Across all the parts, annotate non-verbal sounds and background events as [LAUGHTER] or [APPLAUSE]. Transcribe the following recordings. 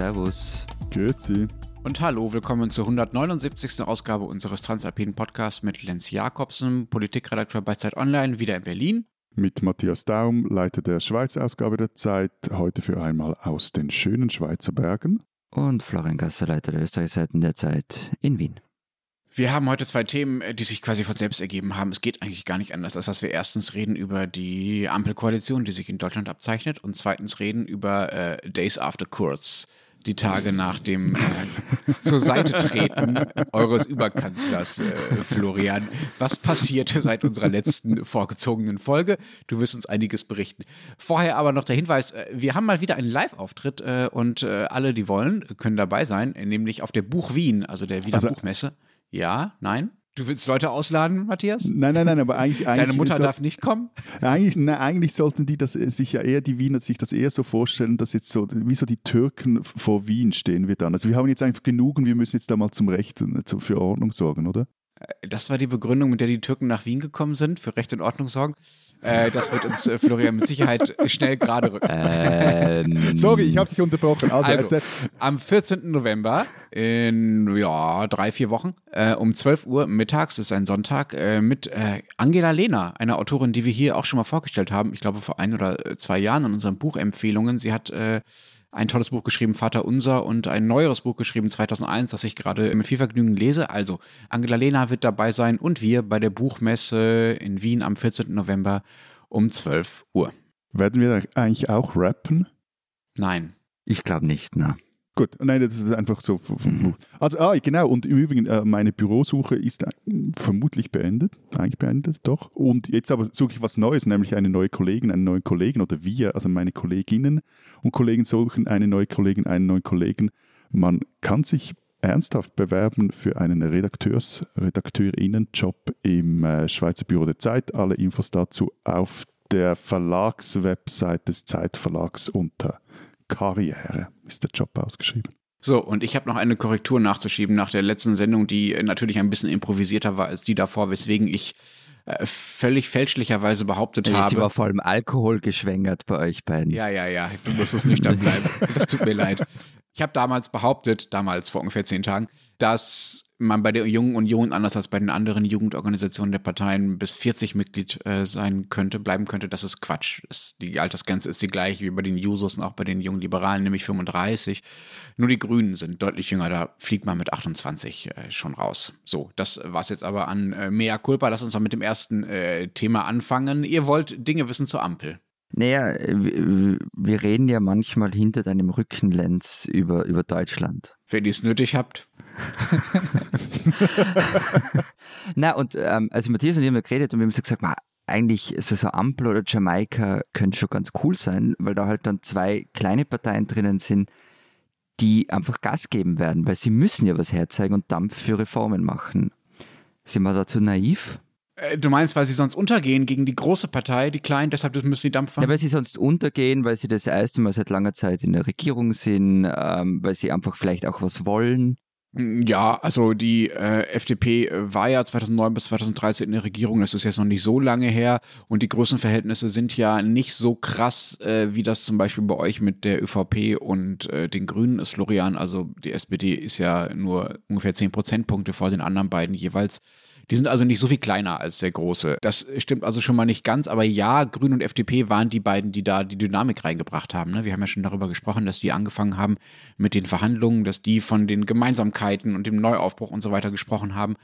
Servus. Grüezi. Und hallo, willkommen zur 179. Ausgabe unseres Transalpinen Podcasts mit Lenz Jakobsen, Politikredakteur bei Zeit Online, wieder in Berlin. Mit Matthias Daum, Leiter der Schweiz-Ausgabe der Zeit, heute für einmal aus den schönen Schweizer Bergen. Und Florian Gasser, Leiter der Österreichseiten der Zeit in Wien. Wir haben heute zwei Themen, die sich quasi von selbst ergeben haben. Es geht eigentlich gar nicht anders, als dass wir erstens reden über die Ampelkoalition, die sich in Deutschland abzeichnet, und zweitens reden über äh, Days After Kurz, die Tage nach dem äh, zur Seite treten eures Überkanzlers, äh, Florian. Was passierte seit unserer letzten vorgezogenen Folge? Du wirst uns einiges berichten. Vorher aber noch der Hinweis, äh, wir haben mal wieder einen Live-Auftritt äh, und äh, alle, die wollen, können dabei sein, nämlich auf der Buch Wien, also der Wiener also, Buchmesse. Ja, nein? Du willst Leute ausladen, Matthias? Nein, nein, nein, aber eigentlich. eigentlich Deine Mutter darf nicht kommen? Eigentlich, nein, eigentlich sollten die das sich ja eher, die Wiener sich das eher so vorstellen, dass jetzt so, wie so die Türken vor Wien stehen wir dann. Also wir haben jetzt einfach genug und wir müssen jetzt da mal zum Recht für Ordnung sorgen, oder? Äh, das war die Begründung, mit der die Türken nach Wien gekommen sind, für Recht und Ordnung sorgen. Äh, das wird uns äh, Florian mit Sicherheit schnell gerade rücken. Ähm, [LAUGHS] Sorry, ich habe dich unterbrochen. Also, also am 14. November in ja, drei, vier Wochen äh, um 12 Uhr mittags, ist ein Sonntag, äh, mit äh, Angela Lehner, einer Autorin, die wir hier auch schon mal vorgestellt haben, ich glaube vor ein oder zwei Jahren in unseren Buchempfehlungen. Sie hat ein tolles Buch geschrieben, Vater Unser, und ein neueres Buch geschrieben, 2001, das ich gerade mit viel Vergnügen lese. Also, Angela Lehner wird dabei sein und wir bei der Buchmesse in Wien am 14. November um 12 Uhr. Werden wir eigentlich auch rappen? Nein. Ich glaube nicht, ne. Gut, nein, das ist einfach so. Also, ah, genau, und im Übrigen, äh, meine Bürosuche ist äh, vermutlich beendet, eigentlich beendet, doch. Und jetzt aber suche ich was Neues, nämlich eine neue Kollegin, einen neuen Kollegen oder wir, also meine Kolleginnen und Kollegen suchen eine neue Kollegin, einen neuen Kollegen. Man kann sich ernsthaft bewerben für einen Redakteurs-, Redakteurinnenjob im äh, Schweizer Büro der Zeit. Alle Infos dazu auf der Verlagswebsite des Zeitverlags unter Karriere ist der Job ausgeschrieben. So, und ich habe noch eine Korrektur nachzuschieben nach der letzten Sendung, die natürlich ein bisschen improvisierter war als die davor, weswegen ich äh, völlig fälschlicherweise behauptet ja, habe. Sie war vor allem Alkohol geschwängert bei euch beiden. Ja, ja, ja, du musst es nüchtern bleiben. [LAUGHS] Das tut mir leid. Ich habe damals behauptet, damals vor ungefähr zehn Tagen, dass man bei der Jungen Union, anders als bei den anderen Jugendorganisationen der Parteien, bis 40 Mitglied äh, sein könnte, bleiben könnte. Das ist Quatsch. Das, die Altersgrenze ist die gleiche wie bei den Jusos und auch bei den jungen Liberalen, nämlich 35. Nur die Grünen sind deutlich jünger, da fliegt man mit 28 äh, schon raus. So, das war es jetzt aber an äh, Mea Culpa. Lass uns mal mit dem ersten äh, Thema anfangen. Ihr wollt Dinge wissen zur Ampel. Naja, wir reden ja manchmal hinter deinem Rücken, Lenz, über, über Deutschland. Wenn ihr es nötig habt. [LAUGHS] Na, und ähm, also Matthias und ich haben ja geredet und wir haben so gesagt, eigentlich so, so Ampel oder Jamaika könnte schon ganz cool sein, weil da halt dann zwei kleine Parteien drinnen sind, die einfach Gas geben werden, weil sie müssen ja was herzeigen und Dampf für Reformen machen. Sind wir dazu naiv? Äh, du meinst, weil sie sonst untergehen gegen die große Partei, die kleinen, deshalb müssen sie Dampf? Ja, weil sie sonst untergehen, weil sie das erste Mal seit langer Zeit in der Regierung sind, ähm, weil sie einfach vielleicht auch was wollen. Mm, ja, also die äh, FDP war ja 2009 bis 2013 in der Regierung, das ist jetzt noch nicht so lange her und die Größenverhältnisse sind ja nicht so krass, äh, wie das zum Beispiel bei euch mit der ÖVP und äh, den Grünen ist, Florian. Also die SPD ist ja nur ungefähr 10 Prozentpunkte vor den anderen beiden jeweils. Die sind also nicht so viel kleiner als der große. Das stimmt also schon mal nicht ganz, aber ja, Grün und FDP waren die beiden, die da die Dynamik reingebracht haben. Ne? Wir haben ja schon darüber gesprochen, dass die angefangen haben mit den Verhandlungen, dass die von den Gemeinsamkeiten und dem Neuaufbruch und so weiter gesprochen haben.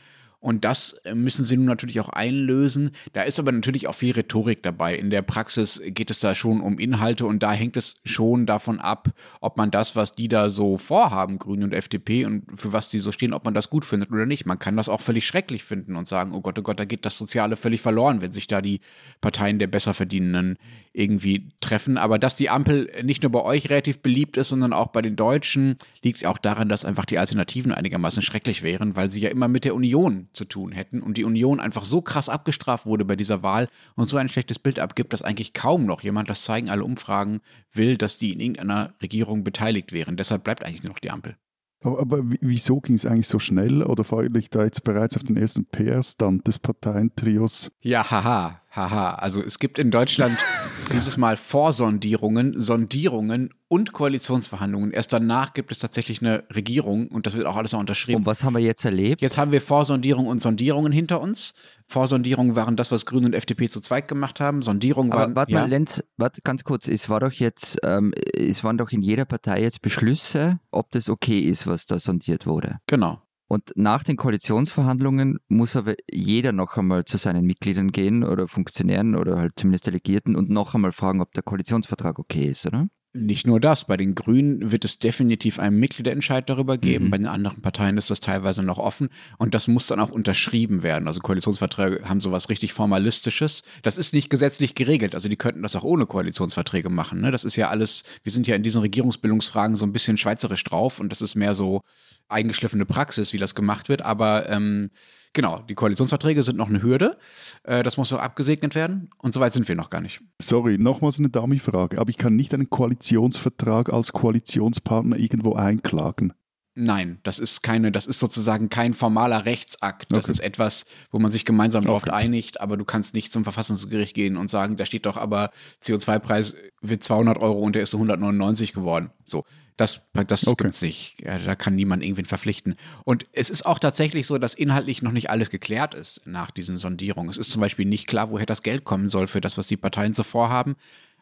Und das müssen sie nun natürlich auch einlösen. Da ist aber natürlich auch viel Rhetorik dabei. In der Praxis geht es da schon um Inhalte und da hängt es schon davon ab, ob man das, was die da so vorhaben, Grüne und FDP und für was die so stehen, ob man das gut findet oder nicht. Man kann das auch völlig schrecklich finden und sagen, oh Gott, oh Gott, da geht das Soziale völlig verloren, wenn sich da die Parteien der Besserverdienenden irgendwie treffen. Aber dass die Ampel nicht nur bei euch relativ beliebt ist, sondern auch bei den Deutschen, liegt auch daran, dass einfach die Alternativen einigermaßen schrecklich wären, weil sie ja immer mit der Union zu tun hätten und die Union einfach so krass abgestraft wurde bei dieser Wahl und so ein schlechtes Bild abgibt, dass eigentlich kaum noch jemand, das zeigen alle Umfragen, will, dass die in irgendeiner Regierung beteiligt wären. Deshalb bleibt eigentlich nur noch die Ampel. Aber, aber wieso ging es eigentlich so schnell? Oder freue ich da jetzt bereits auf den ersten PR-Stand des Parteientrios? Ja, haha, haha. Also es gibt in Deutschland [LAUGHS] Dieses Mal Vorsondierungen, Sondierungen und Koalitionsverhandlungen. Erst danach gibt es tatsächlich eine Regierung und das wird auch alles noch unterschrieben. Und was haben wir jetzt erlebt? Jetzt haben wir Vorsondierungen und Sondierungen hinter uns. Vorsondierungen waren das, was Grüne und FDP zu zweit gemacht haben. Sondierungen waren. Warte ja. mal, Lenz, warte ganz kurz. Es war doch jetzt, ähm, es waren doch in jeder Partei jetzt Beschlüsse, ob das okay ist, was da sondiert wurde. Genau. Und nach den Koalitionsverhandlungen muss aber jeder noch einmal zu seinen Mitgliedern gehen oder Funktionären oder halt zumindest Delegierten und noch einmal fragen, ob der Koalitionsvertrag okay ist, oder? Nicht nur das, bei den Grünen wird es definitiv einen Mitgliederentscheid darüber geben, Mhm. bei den anderen Parteien ist das teilweise noch offen und das muss dann auch unterschrieben werden. Also Koalitionsverträge haben sowas richtig Formalistisches. Das ist nicht gesetzlich geregelt, also die könnten das auch ohne Koalitionsverträge machen. Ne? Das ist ja alles, wir sind ja in diesen Regierungsbildungsfragen so ein bisschen schweizerisch drauf und das ist mehr so eingeschliffene Praxis, wie das gemacht wird, aber ähm, genau, die Koalitionsverträge sind noch eine Hürde, äh, das muss noch abgesegnet werden und soweit sind wir noch gar nicht. Sorry, nochmals eine Dummy-Frage, aber ich kann nicht einen Koalitionsvertrag als Koalitionspartner irgendwo einklagen. Nein, das ist keine, das ist sozusagen kein formaler Rechtsakt. Das Okay. ist etwas, wo man sich gemeinsam darauf Okay. einigt, aber du kannst nicht zum Verfassungsgericht gehen und sagen, da steht doch aber CO2-Preis wird 200 Euro und der ist so 199 geworden. So. Das, das Okay. gibt's nicht. Ja, da kann niemand irgendwen verpflichten. Und es ist auch tatsächlich so, dass inhaltlich noch nicht alles geklärt ist nach diesen Sondierungen. Es ist zum Beispiel nicht klar, woher das Geld kommen soll für das, was die Parteien so vorhaben.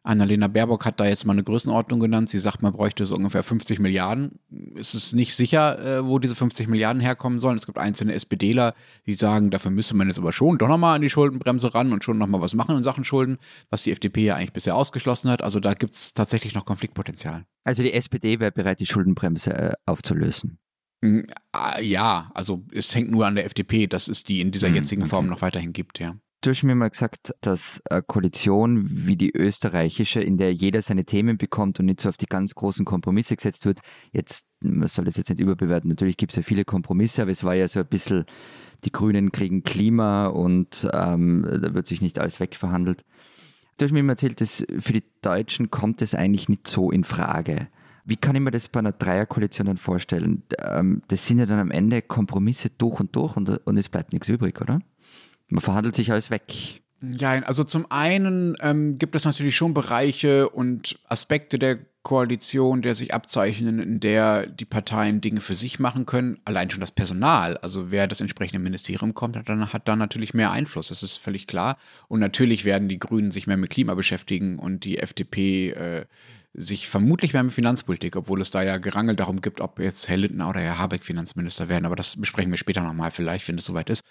Annalena Baerbock hat da jetzt mal eine Größenordnung genannt. Sie sagt, man bräuchte so ungefähr 50 Milliarden. Es ist nicht sicher, äh, wo diese 50 Milliarden herkommen sollen. Es gibt einzelne SPDler, die sagen, dafür müsste man jetzt aber schon doch nochmal an die Schuldenbremse ran und schon nochmal was machen in Sachen Schulden, was die FDP ja eigentlich bisher ausgeschlossen hat. Also da gibt es tatsächlich noch Konfliktpotenzial. Also die SPD wäre bereit, die Schuldenbremse äh, aufzulösen. Mm, ah, Ja, also es hängt nur an der FDP, dass es die in dieser Mhm, jetzigen Form noch weiterhin gibt, ja. Du hast mir mal gesagt, dass eine Koalition wie die österreichische, in der jeder seine Themen bekommt und nicht so auf die ganz großen Kompromisse gesetzt wird, jetzt, man soll das jetzt nicht überbewerten, natürlich gibt es ja viele Kompromisse, aber es war ja so ein bisschen, die Grünen kriegen Klima und ähm, da wird sich nicht alles wegverhandelt. Du hast mir immer erzählt, dass für die Deutschen kommt es eigentlich nicht so in Frage. Wie kann ich mir das bei einer Dreierkoalition dann vorstellen? Ähm, das sind ja dann am Ende Kompromisse durch und durch und, und es bleibt nichts übrig, oder? Man verhandelt sich alles weg. Ja, also zum einen ähm, gibt es natürlich schon Bereiche und Aspekte der Koalition, der sich abzeichnen, in der die Parteien Dinge für sich machen können. Allein schon das Personal, also wer das entsprechende Ministerium kommt, hat dann, hat dann natürlich mehr Einfluss. Das ist völlig klar. Und natürlich werden die Grünen sich mehr mit Klima beschäftigen und die FDP äh, sich vermutlich mehr mit Finanzpolitik, obwohl es da ja Gerangel darum gibt, ob jetzt Herr Lindner oder Herr Habeck Finanzminister werden. Aber das besprechen wir später nochmal vielleicht, wenn es soweit ist.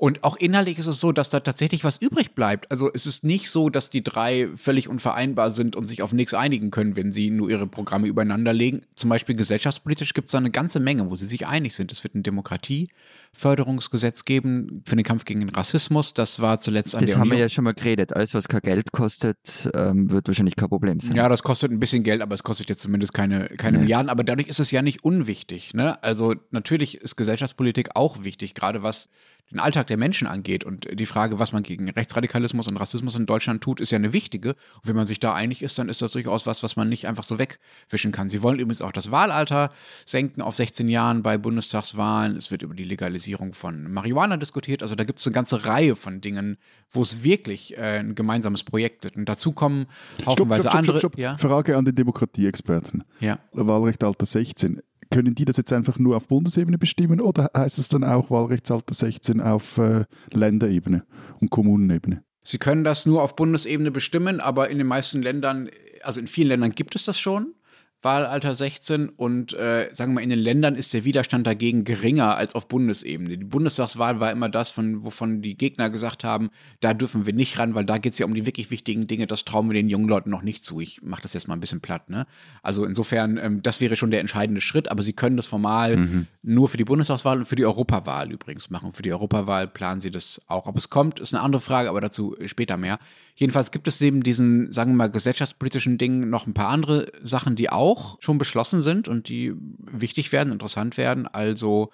Und auch inhaltlich ist es so, dass da tatsächlich was übrig bleibt. Also es ist nicht so, dass die drei völlig unvereinbar sind und sich auf nichts einigen können, wenn sie nur ihre Programme übereinander legen. Zum Beispiel gesellschaftspolitisch gibt es da eine ganze Menge, wo sie sich einig sind. Es wird ein Demokratieförderungsgesetz geben für den Kampf gegen den Rassismus. Das war zuletzt an Das der haben wir Union. ja schon mal geredet. Alles, was kein Geld kostet, ähm, wird wahrscheinlich kein Problem sein. Ja, das kostet ein bisschen Geld, aber es kostet jetzt zumindest keine, keine Nee. Milliarden. Aber dadurch ist es ja nicht unwichtig. Ne? Also natürlich ist Gesellschaftspolitik auch wichtig, gerade was den Alltag der Menschen angeht. Und die Frage, was man gegen Rechtsradikalismus und Rassismus in Deutschland tut, ist ja eine wichtige. Und wenn man sich da einig ist, dann ist das durchaus was, was man nicht einfach so wegwischen kann. Sie wollen übrigens auch das Wahlalter senken auf 16 Jahren bei Bundestagswahlen. Es wird über die Legalisierung von Marihuana diskutiert. Also da gibt es eine ganze Reihe von Dingen, wo es wirklich äh, ein gemeinsames Projekt gibt. Und dazu kommen haufenweise andere. Ja? Frage an den Demokratieexperten. Ja. Wahlrechtsalter 16. Können die das jetzt einfach nur auf Bundesebene bestimmen oder heißt es dann auch Wahlrechtsalter 16 auf äh, Länderebene und Kommunenebene? Sie können das nur auf Bundesebene bestimmen, aber in den meisten Ländern, also in vielen Ländern gibt es das schon. Wahlalter 16 und äh, sagen wir mal, in den Ländern ist der Widerstand dagegen geringer als auf Bundesebene. Die Bundestagswahl war immer das, von, wovon die Gegner gesagt haben, da dürfen wir nicht ran, weil da geht es ja um die wirklich wichtigen Dinge, das trauen wir den jungen Leuten noch nicht zu. Ich mache das jetzt mal ein bisschen platt. Ne? Also insofern, ähm, das wäre schon der entscheidende Schritt, aber sie können das formal nur für die Bundestagswahl und für die Europawahl übrigens machen. Für die Europawahl planen sie das auch. Ob es kommt, ist eine andere Frage, aber dazu später mehr. Jedenfalls gibt es neben diesen, sagen wir mal, gesellschaftspolitischen Dingen noch ein paar andere Sachen, die auch schon beschlossen sind und die wichtig werden, interessant werden. Also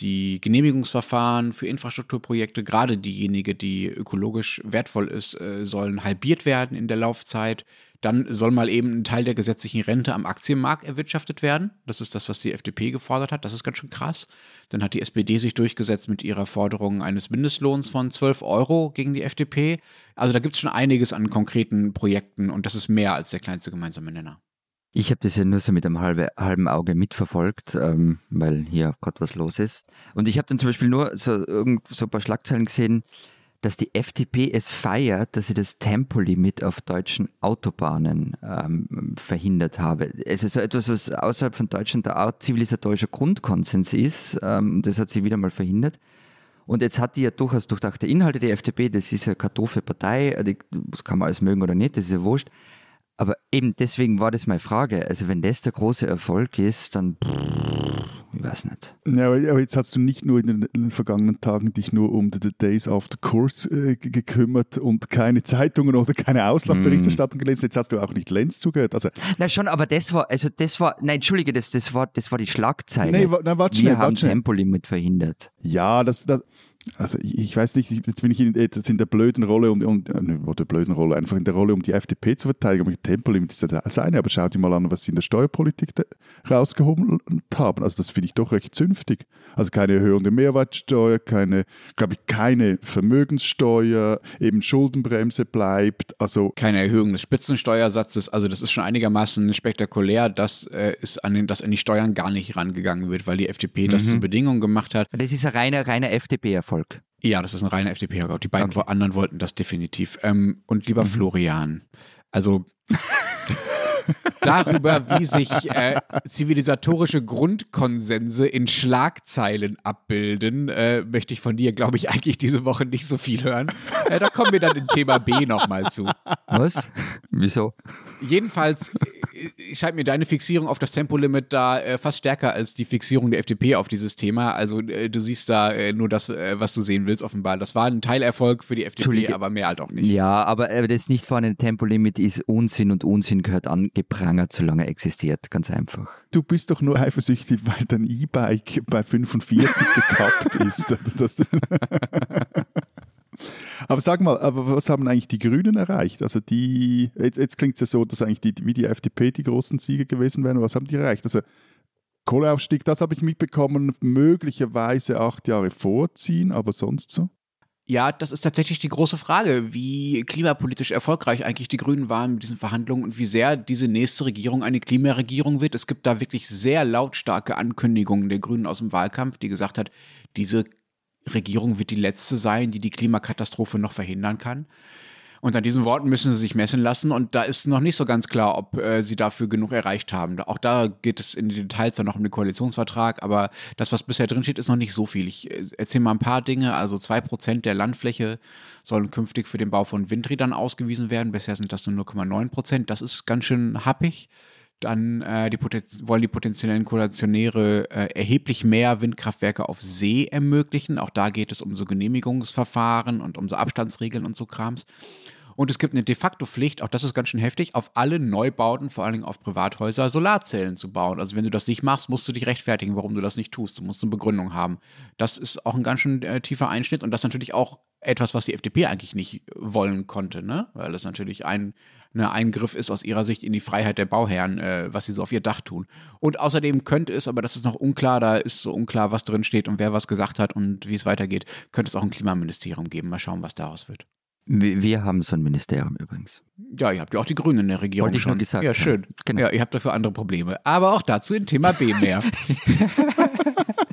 die Genehmigungsverfahren für Infrastrukturprojekte, gerade diejenige, die ökologisch wertvoll ist, äh, sollen halbiert werden in der Laufzeit. Dann soll mal eben ein Teil der gesetzlichen Rente am Aktienmarkt erwirtschaftet werden. Das ist das, was die FDP gefordert hat. Das ist ganz schön krass. Dann hat die SPD sich durchgesetzt mit ihrer Forderung eines Mindestlohns von 12 Euro gegen die FDP. Also da gibt es schon einiges an konkreten Projekten und das ist mehr als der kleinste gemeinsame Nenner. Ich habe das ja nur so mit einem halbe, halben Auge mitverfolgt, ähm, weil hier gerade was los ist. Und ich habe dann zum Beispiel nur so, irgend, so ein paar Schlagzeilen gesehen, dass die FDP es feiert, dass sie das Tempolimit auf deutschen Autobahnen ähm, verhindert habe. Es ist so etwas, was außerhalb von Deutschland der Art zivilisatorischer Grundkonsens ist. Ähm, das hat sie wieder mal verhindert. Und jetzt hat die ja durchaus durchdachte Inhalte, die FDP, das ist ja keine doofe Partei, die, das kann man alles mögen oder nicht, das ist ja wurscht. Aber eben deswegen war das meine Frage. Also wenn das der große Erfolg ist, dann ich weiß nicht. Ja, aber jetzt hast du nicht nur in den, vergangenen Tagen dich nur um the Days After Course äh, gekümmert und keine Zeitungen oder keine Auslaufberichterstattung mm. gelesen. Jetzt hast du auch nicht Lenz zugehört. Also, na schon, aber das war, also das war, nein, entschuldige, das, das war, das war die Schlagzeile. Nee, na, warte Wir schnell, haben warte Tempolimit verhindert. Ja, das, das also ich, weiß nicht, jetzt bin ich in, jetzt in der blöden Rolle und, und äh, ne, der blöden Rolle, einfach in der Rolle, um die FDP zu verteidigen. Aber Tempolimit ist ja das eine, aber schau dir mal an, was sie in der Steuerpolitik rausgehoben haben. Also das finde ich doch recht zünftig. Also keine Erhöhung der Mehrwertsteuer, keine, glaube ich, keine Vermögenssteuer, eben Schuldenbremse bleibt. Also keine Erhöhung des Spitzensteuersatzes. Also das ist schon einigermaßen spektakulär, dass äh, es an den, dass an die Steuern gar nicht rangegangen wird, weil die FDP mhm. das zur Bedingung gemacht hat. Das ist ein reiner, reiner FDP-Erfolg. Erfolg. Ja, das ist ein reiner FDP-Erfolg. Die beiden okay. anderen wollten das definitiv. Ähm, und lieber mhm. Florian, also [LAUGHS] darüber, wie sich äh, zivilisatorische Grundkonsense in Schlagzeilen abbilden, äh, möchte ich von dir, glaube ich, eigentlich diese Woche nicht so viel hören. Äh, da kommen wir dann in Thema B nochmal zu. Was? Wieso? Jedenfalls äh, scheint mir deine Fixierung auf das Tempolimit da äh, fast stärker als die Fixierung der FDP auf dieses Thema. Also äh, du siehst da äh, nur das, äh, was du sehen willst, offenbar. Das war ein Teilerfolg für die FDP, aber mehr halt auch nicht. Ja, aber äh, das nicht vorhandene Tempolimit ist Unsinn und Unsinn gehört angeprangert, solange er existiert. Ganz einfach. Du bist doch nur eifersüchtig, weil dein E-Bike bei 45 gekappt ist. [LAUGHS] Aber sag mal, aber was haben eigentlich die Grünen erreicht? Also die, jetzt, jetzt klingt es ja so, dass eigentlich die, wie die FDP die großen Sieger gewesen wären. Was haben die erreicht? Also Kohleausstieg, das habe ich mitbekommen, möglicherweise acht Jahre vorziehen, aber sonst so? Ja, das ist tatsächlich die große Frage, wie klimapolitisch erfolgreich eigentlich die Grünen waren mit diesen Verhandlungen und wie sehr diese nächste Regierung eine Klimaregierung wird. Es gibt da wirklich sehr lautstarke Ankündigungen der Grünen aus dem Wahlkampf, die gesagt hat, diese Regierung wird die letzte sein, die die Klimakatastrophe noch verhindern kann. Und an diesen Worten müssen sie sich messen lassen. Und da ist noch nicht so ganz klar, ob äh, sie dafür genug erreicht haben. Auch da geht es in die Details dann noch um den Koalitionsvertrag. Aber das, was bisher drinsteht, ist noch nicht so viel. Ich äh, erzähle mal ein paar Dinge. Also zwei Prozent der Landfläche sollen künftig für den Bau von Windrädern ausgewiesen werden. Bisher sind das nur 0,9 Prozent. Das ist ganz schön happig dann äh, die wollen die potenziellen Koalitionäre äh, erheblich mehr Windkraftwerke auf See ermöglichen. Auch da geht es um so Genehmigungsverfahren und um so Abstandsregeln und so Krams. Und es gibt eine de facto Pflicht, auch das ist ganz schön heftig, auf alle Neubauten, vor allen Dingen auf Privathäuser, Solarzellen zu bauen. Also wenn du das nicht machst, musst du dich rechtfertigen, warum du das nicht tust. Du musst eine Begründung haben. Das ist auch ein ganz schön äh, tiefer Einschnitt und das natürlich auch etwas, was die FDP eigentlich nicht wollen konnte, ne? Weil das natürlich ein ne, Eingriff ist aus ihrer Sicht in die Freiheit der Bauherren, äh, was sie so auf ihr Dach tun. Und außerdem könnte es, aber das ist noch unklar, da ist so unklar, was drin steht und wer was gesagt hat und wie es weitergeht, könnte es auch ein Klimaministerium geben. Mal schauen, was daraus wird. Wir haben so ein Ministerium übrigens. Ja, ihr habt ja auch die Grünen in der Regierung Wollte ich schon. gesagt. Ja, schön. Genau. Ja, ihr habt dafür andere Probleme. Aber auch dazu in Thema B mehr. [LAUGHS] [LAUGHS]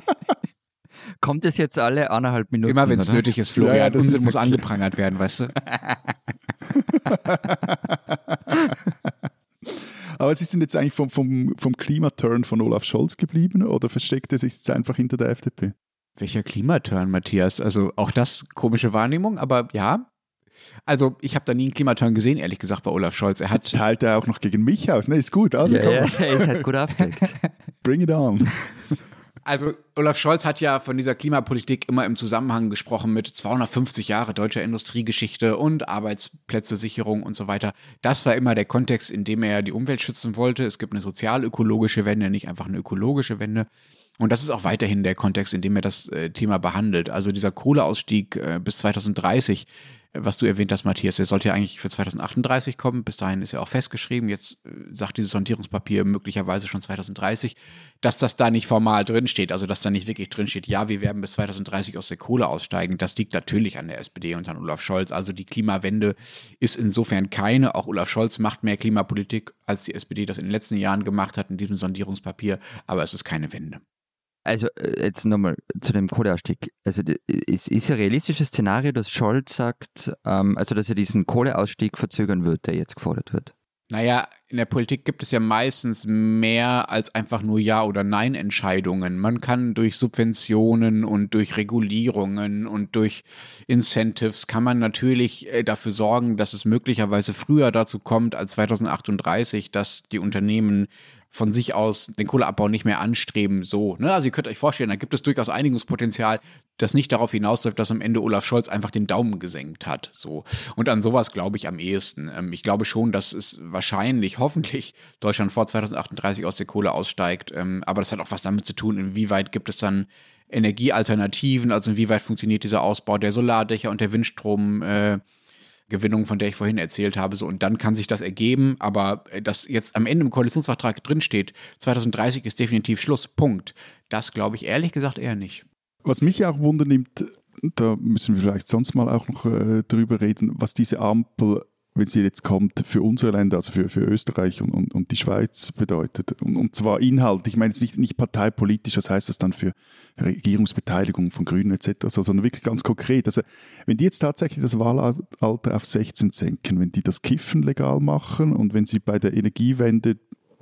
Kommt es jetzt alle anderthalb Minuten? Immer wenn es nötig ist, Florian. Ja, ja, Unsinn muss angeprangert werden, weißt du? [LAUGHS] Aber Sie sind jetzt eigentlich vom, vom, vom Klimaturn von Olaf Scholz geblieben oder versteckt er sich jetzt einfach hinter der FDP? Welcher Klimaturn, Matthias? Also auch das komische Wahrnehmung, aber ja. Also ich habe da nie einen Klimaturn gesehen, ehrlich gesagt, bei Olaf Scholz. Er hat jetzt teilt er auch noch gegen mich aus. Ne, ist gut. Also ja, ja, er ist halt gut [LAUGHS] aufgedeckt. Bring it on. Also Olaf Scholz hat ja von dieser Klimapolitik immer im Zusammenhang gesprochen mit 250 Jahre deutscher Industriegeschichte und Arbeitsplätzesicherung und so weiter. Das war immer der Kontext, in dem er die Umwelt schützen wollte. Es gibt eine sozial-ökologische Wende, nicht einfach eine ökologische Wende. Und das ist auch weiterhin der Kontext, in dem er das äh, Thema behandelt. Also dieser Kohleausstieg äh, bis 2030 was du erwähnt hast, Matthias, der sollte ja eigentlich für 2038 kommen. Bis dahin ist ja auch festgeschrieben. Jetzt äh, sagt dieses Sondierungspapier möglicherweise schon 2030, dass das da nicht formal drinsteht. Also, dass da nicht wirklich drinsteht, ja, wir werden bis 2030 aus der Kohle aussteigen. Das liegt natürlich an der SPD und an Olaf Scholz. Also, die Klimawende ist insofern keine. Auch Olaf Scholz macht mehr Klimapolitik, als die SPD das in den letzten Jahren gemacht hat in diesem Sondierungspapier. Aber es ist keine Wende. Also äh, jetzt nochmal zu dem Kohleausstieg. Also es ist ein realistisches Szenario, dass Scholz sagt, ähm, also dass er diesen Kohleausstieg verzögern wird, der jetzt gefordert wird. Naja, in der Politik gibt es ja meistens mehr als einfach nur Ja- oder Nein-Entscheidungen. Man kann durch Subventionen und durch Regulierungen und durch Incentives kann man natürlich äh, dafür sorgen, dass es möglicherweise früher dazu kommt als 2038, dass die Unternehmen von sich aus den Kohleabbau nicht mehr anstreben. So, ne? Also ihr könnt euch vorstellen, da gibt es durchaus Einigungspotenzial, das nicht darauf hinausläuft, dass am Ende Olaf Scholz einfach den Daumen gesenkt hat. So. Und an sowas glaube ich am ehesten. Ähm, ich glaube schon, dass es wahrscheinlich, hoffentlich Deutschland vor 2038 aus der Kohle aussteigt. Ähm, aber das hat auch was damit zu tun, inwieweit gibt es dann Energiealternativen, also inwieweit funktioniert dieser Ausbau der Solardächer und der Windstrom. Äh, Gewinnung, von der ich vorhin erzählt habe. So, und dann kann sich das ergeben, aber äh, dass jetzt am Ende im Koalitionsvertrag drinsteht, 2030 ist definitiv Schluss, Punkt. Das glaube ich ehrlich gesagt eher nicht. Was mich auch wundernimmt, da müssen wir vielleicht sonst mal auch noch äh, drüber reden, was diese Ampel wenn sie jetzt kommt, für unsere Länder, also für, für Österreich und, und, und die Schweiz bedeutet. Und, und zwar Inhalt, ich meine jetzt nicht, nicht parteipolitisch, was heißt das dann für Regierungsbeteiligung von Grünen etc., sondern wirklich ganz konkret. Also wenn die jetzt tatsächlich das Wahlalter auf 16 senken, wenn die das Kiffen legal machen und wenn sie bei der Energiewende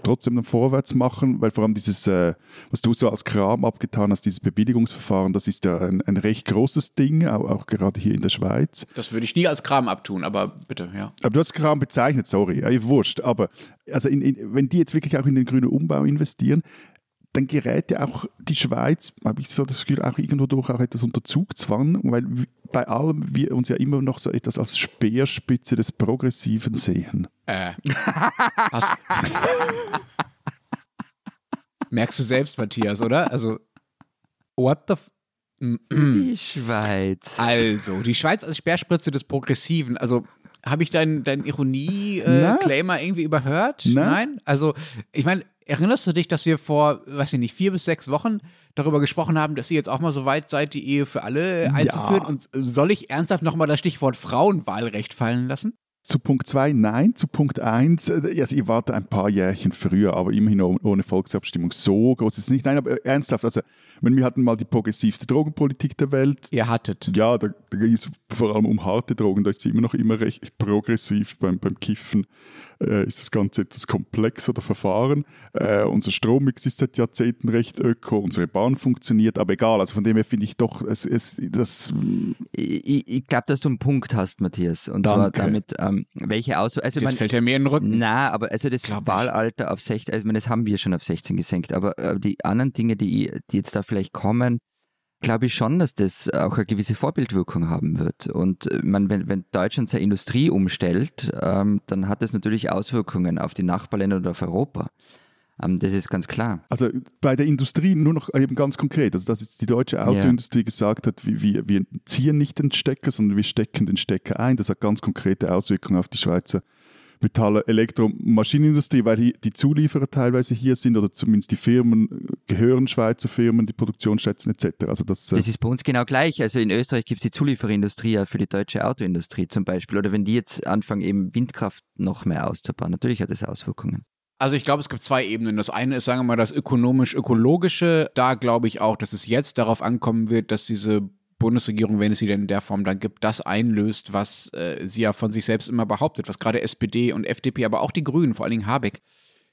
trotzdem noch vorwärts machen, weil vor allem dieses, äh, was du so als Kram abgetan hast, dieses Bewilligungsverfahren, das ist ja ein, ein recht großes Ding, auch, auch, gerade hier in der Schweiz. Das würde ich nie als Kram abtun, aber bitte, ja. Aber du hast Kram bezeichnet, sorry, ja, wurscht. Aber also in, in, wenn die jetzt wirklich auch in den grünen Umbau investieren, dann gerät ja auch die Schweiz, habe ich so das Gefühl, auch irgendwo durch auch etwas unter Zugzwang, weil bei allem wir uns ja immer noch so etwas als Speerspitze des Progressiven sehen. Äh. [LAUGHS] Merkst du selbst, Matthias, oder? Also, what the f Die Schweiz. Also, die Schweiz als Speerspitze des Progressiven. Also, habe ich deinen dein Ironie-Claimer äh, irgendwie überhört? Na? Nein? Also, ich meine, erinnerst du dich, dass wir vor, weiß ich nicht, vier bis sechs Wochen darüber gesprochen haben, dass ihr jetzt auch mal so weit seid, die Ehe für alle einzuführen? Ja. Und soll ich ernsthaft nochmal das Stichwort Frauenwahlrecht fallen lassen? Zu Punkt 2 nein, zu Punkt 1, äh, also ihr wart ein paar Jährchen früher, aber immerhin ohne Volksabstimmung. So groß ist es nicht. Nein, aber ernsthaft, also wir hatten mal die progressivste Drogenpolitik der Welt. Ihr hattet. Ja, da, da ging es vor allem um harte Drogen, da ist sie immer noch immer recht progressiv beim, beim Kiffen äh, ist das Ganze etwas komplexer, das Verfahren. Äh, unser Strommix ist seit Jahrzehnten recht öko, unsere Bahn funktioniert, aber egal, also von dem her finde ich doch, es, es, das... Ich, ich glaube, dass du einen Punkt hast, Matthias, und Danke. zwar damit, ähm, welche Auswahl... Also das man, fällt ja mir in den Rücken. Nein, aber also das Wahlalter auf 16, also das haben wir schon auf 16 gesenkt, aber äh, die anderen Dinge, die, die jetzt da vielleicht kommen, glaube ich schon, dass das auch eine gewisse Vorbildwirkung haben wird. Und äh, man, wenn, wenn Deutschland seine Industrie umstellt, ähm, dann hat das natürlich Auswirkungen auf die Nachbarländer und auf Europa. Ähm, das ist ganz klar. Also bei der Industrie nur noch eben ganz konkret, also dass jetzt die deutsche Autoindustrie ja. gesagt hat, wir, wir ziehen nicht den Stecker, sondern wir stecken den Stecker ein. Das hat ganz konkrete Auswirkungen auf die Schweizer Metall-, Elektro-, Maschinenindustrie, weil hier die Zulieferer teilweise hier sind oder zumindest die Firmen gehören Schweizer Firmen, die Produktionsstätten etc. Also das, äh das ist bei uns genau gleich. Also in Österreich gibt es die Zulieferindustrie ja für die deutsche Autoindustrie zum Beispiel. Oder wenn die jetzt anfangen, eben Windkraft noch mehr auszubauen, natürlich hat das Auswirkungen. Also ich glaube, es gibt zwei Ebenen. Das eine ist, sagen wir mal, das ökonomisch-ökologische. Da glaube ich auch, dass es jetzt darauf ankommen wird, dass diese Bundesregierung, wenn es sie denn in der Form dann gibt, das einlöst, was äh, sie ja von sich selbst immer behauptet, was gerade SPD und FDP, aber auch die Grünen, vor allen Dingen Habeck,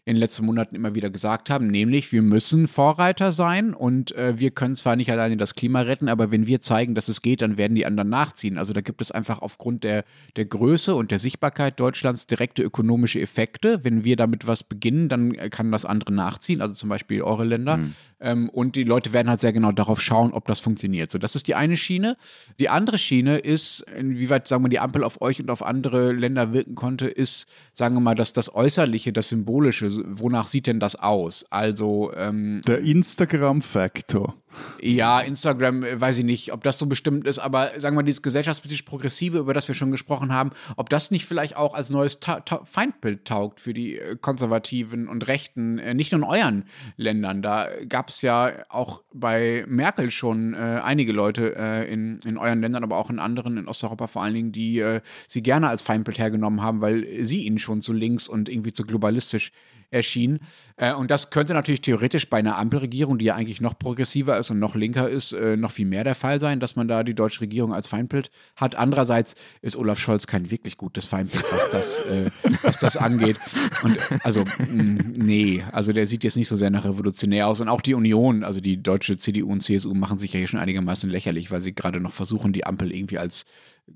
in den letzten Monaten immer wieder gesagt haben, nämlich wir müssen Vorreiter sein und äh, wir können zwar nicht alleine das Klima retten, aber wenn wir zeigen, dass es geht, dann werden die anderen nachziehen. Also da gibt es einfach aufgrund der, der Größe und der Sichtbarkeit Deutschlands direkte ökonomische Effekte. Wenn wir damit was beginnen, dann kann das andere nachziehen, also zum Beispiel eure Länder. Mhm. Ähm, und die Leute werden halt sehr genau darauf schauen, ob das funktioniert. So, das ist die eine Schiene. Die andere Schiene ist, inwieweit, sagen wir, die Ampel auf euch und auf andere Länder wirken konnte, ist, sagen wir mal, dass das Äußerliche, das Symbolische, wonach sieht denn das aus? Also ähm, der Instagram-Faktor. Ja, Instagram, äh, weiß ich nicht, ob das so bestimmt ist, aber sagen wir mal, dieses gesellschaftspolitisch Progressive, über das wir schon gesprochen haben, ob das nicht vielleicht auch als neues Ta Ta Feindbild taugt für die äh, Konservativen und Rechten, äh, nicht nur in euren Ländern. Da gab es ja auch bei Merkel schon äh, einige Leute äh, in, in euren Ländern, aber auch in anderen, in Osteuropa vor allen Dingen, die äh, sie gerne als Feindbild hergenommen haben, weil sie ihnen schon zu links und irgendwie zu globalistisch erschien. Äh, und das könnte natürlich theoretisch bei einer Ampelregierung, die ja eigentlich noch progressiver ist und noch linker ist, äh, noch viel mehr der Fall sein, dass man da die deutsche Regierung als Feindbild hat. Andererseits ist Olaf Scholz kein wirklich gutes Feindbild, was das, äh, was das angeht. Und also, mm, nee, also der sieht jetzt nicht so sehr nach revolutionär aus. Und auch die Union, also die deutsche CDU und CSU, machen sich ja hier schon einigermaßen lächerlich, weil sie gerade noch versuchen, die Ampel irgendwie als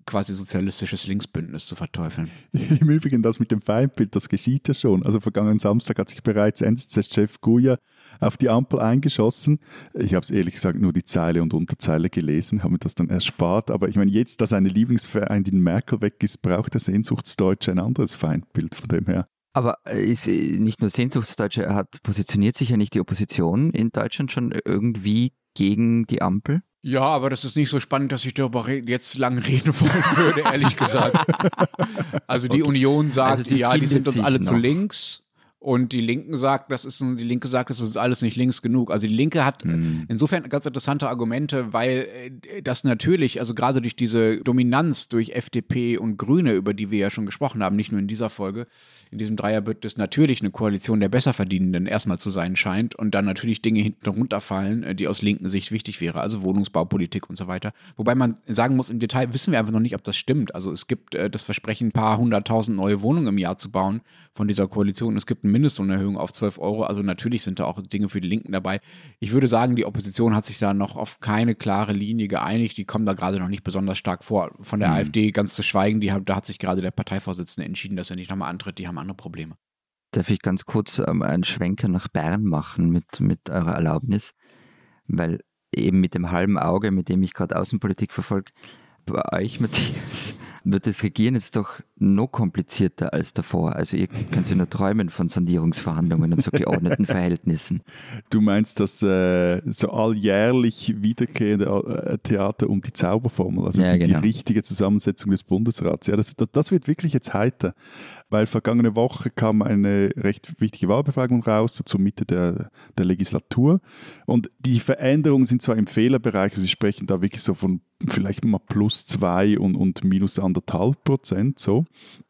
quasi sozialistisches Linksbündnis zu verteufeln. [LAUGHS] Im Übrigen, das mit dem Feindbild, das geschieht ja schon. Also vergangenen Samstag hat sich bereits NZZ-Chef Guya auf die Ampel eingeschossen. Ich habe es ehrlich gesagt nur die Zeile und Unterzeile gelesen, habe mir das dann erspart. Aber ich meine, jetzt, dass eine Lieblingsvereindin Merkel weg ist, braucht der Sehnsuchtsdeutsche ein anderes Feindbild von dem her. Aber ist nicht nur Sehnsuchtsdeutsche, er hat positioniert sich ja nicht die Opposition in Deutschland schon irgendwie gegen die Ampel? Ja, aber das ist nicht so spannend, dass ich darüber jetzt lang [LAUGHS] reden wollen würde, ehrlich gesagt. Also die okay. Union sagt, also ja, die sind uns alle noch. zu links. Und die Linken sagt, das ist die Linke sagt, das ist alles nicht links genug. Also die Linke hat mhm. insofern ganz interessante Argumente, weil äh, das natürlich, also gerade durch diese Dominanz durch FDP und Grüne, über die wir ja schon gesprochen haben, nicht nur in dieser Folge, in diesem Dreierbündnis natürlich eine Koalition der Besserverdienenden erstmal zu sein scheint und dann natürlich Dinge hinten runterfallen, äh, die aus linken Sicht wichtig wäre, also Wohnungsbaupolitik und so weiter. Wobei man sagen muss, im Detail wissen wir einfach noch nicht, ob das stimmt. Also es gibt äh, das Versprechen, ein paar hunderttausend neue Wohnungen im Jahr zu bauen von dieser Koalition. Es gibt eine Mindestlohnerhöhung auf 12 Euro. Also natürlich sind da auch Dinge für die Linken dabei. Ich würde sagen, die Opposition hat sich da noch auf keine klare Linie geeinigt. Die kommen da gerade noch nicht besonders stark vor. Von der mhm. AfD ganz zu schweigen, die, da hat sich gerade der Parteivorsitzende entschieden, dass er nicht nochmal antritt. Die haben haben andere Probleme. Darf ich ganz kurz ähm, einen Schwenker nach Bern machen mit, mit eurer Erlaubnis? Weil eben mit dem halben Auge, mit dem ich gerade Außenpolitik verfolge, bei euch, Matthias, [LAUGHS] wird das Regieren jetzt doch noch komplizierter als davor. Also ihr könnt ja nur träumen von Sondierungsverhandlungen und so geordneten [LAUGHS] Verhältnissen. Du meinst das äh, so alljährlich wiederkehrende äh, Theater um die Zauberformel, also ja, die, genau. die, richtige Zusammensetzung des Bundesrats. Ja, das, das, das wird wirklich jetzt heiter weil vergangene Woche kam eine recht wichtige Wahlbefragung raus, so zur Mitte der, der Legislatur. Und die Veränderungen sind zwar im Fehlerbereich, also sie sprechen da wirklich so von vielleicht mal plus zwei und, und minus anderthalb Prozent so.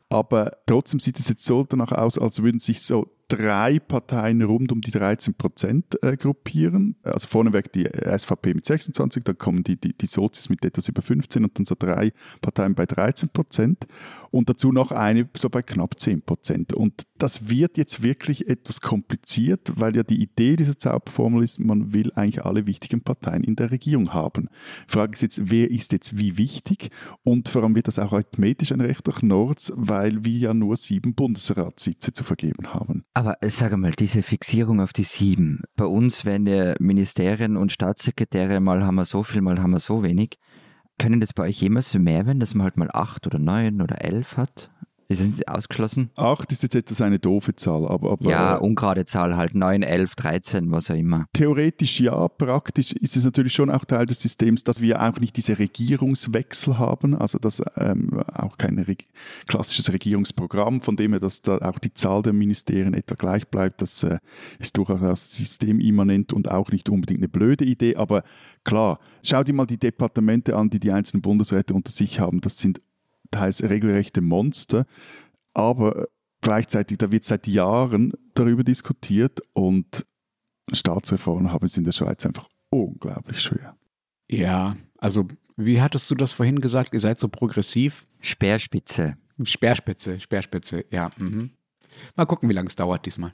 Aber trotzdem sieht es jetzt so danach aus, als würden sich so drei Parteien rund um die 13 Prozent äh, gruppieren. Also vorneweg die SVP mit 26, dann kommen die, die, die Sozis mit etwas über 15 und dann so drei Parteien bei 13 Prozent und dazu noch eine so bei knapp 10 Prozent. Und das wird jetzt wirklich etwas kompliziert, weil ja die Idee dieser Zauberformel ist, man will eigentlich alle wichtigen Parteien in der Regierung haben. Die Frage ist jetzt, wer ist jetzt wie wichtig? Und vor allem wird das auch arithmetisch ein rechter Knorz, weil wir ja nur sieben Bundesratssitze zu vergeben haben. Aber sag mal, diese Fixierung auf die sieben. Bei uns werden ja Ministerien und Staatssekretäre, mal haben wir so viel, mal haben wir so wenig. Können das bei euch jemals so mehr werden, dass man halt mal acht oder neun oder elf hat? Ist es ausgeschlossen? Acht ist jetzt etwas eine doofe Zahl, aber. aber ja, ungerade Zahl halt. 9, 11, 13, was auch immer. Theoretisch ja, praktisch ist es natürlich schon auch Teil des Systems, dass wir auch nicht diese Regierungswechsel haben, also dass ähm, auch kein Re klassisches Regierungsprogramm, von dem her, dass da auch die Zahl der Ministerien etwa gleich bleibt. Das äh, ist durchaus systemimmanent und auch nicht unbedingt eine blöde Idee, aber klar, schau dir mal die Departemente an, die die einzelnen Bundesräte unter sich haben. Das sind teils regelrechte Monster, aber gleichzeitig, da wird seit Jahren darüber diskutiert und Staatsreformen haben es in der Schweiz einfach unglaublich schwer. Ja, also wie hattest du das vorhin gesagt? Ihr seid so progressiv? Speerspitze. Speerspitze, Speerspitze, ja. Mhm. Mal gucken, wie lange es dauert diesmal.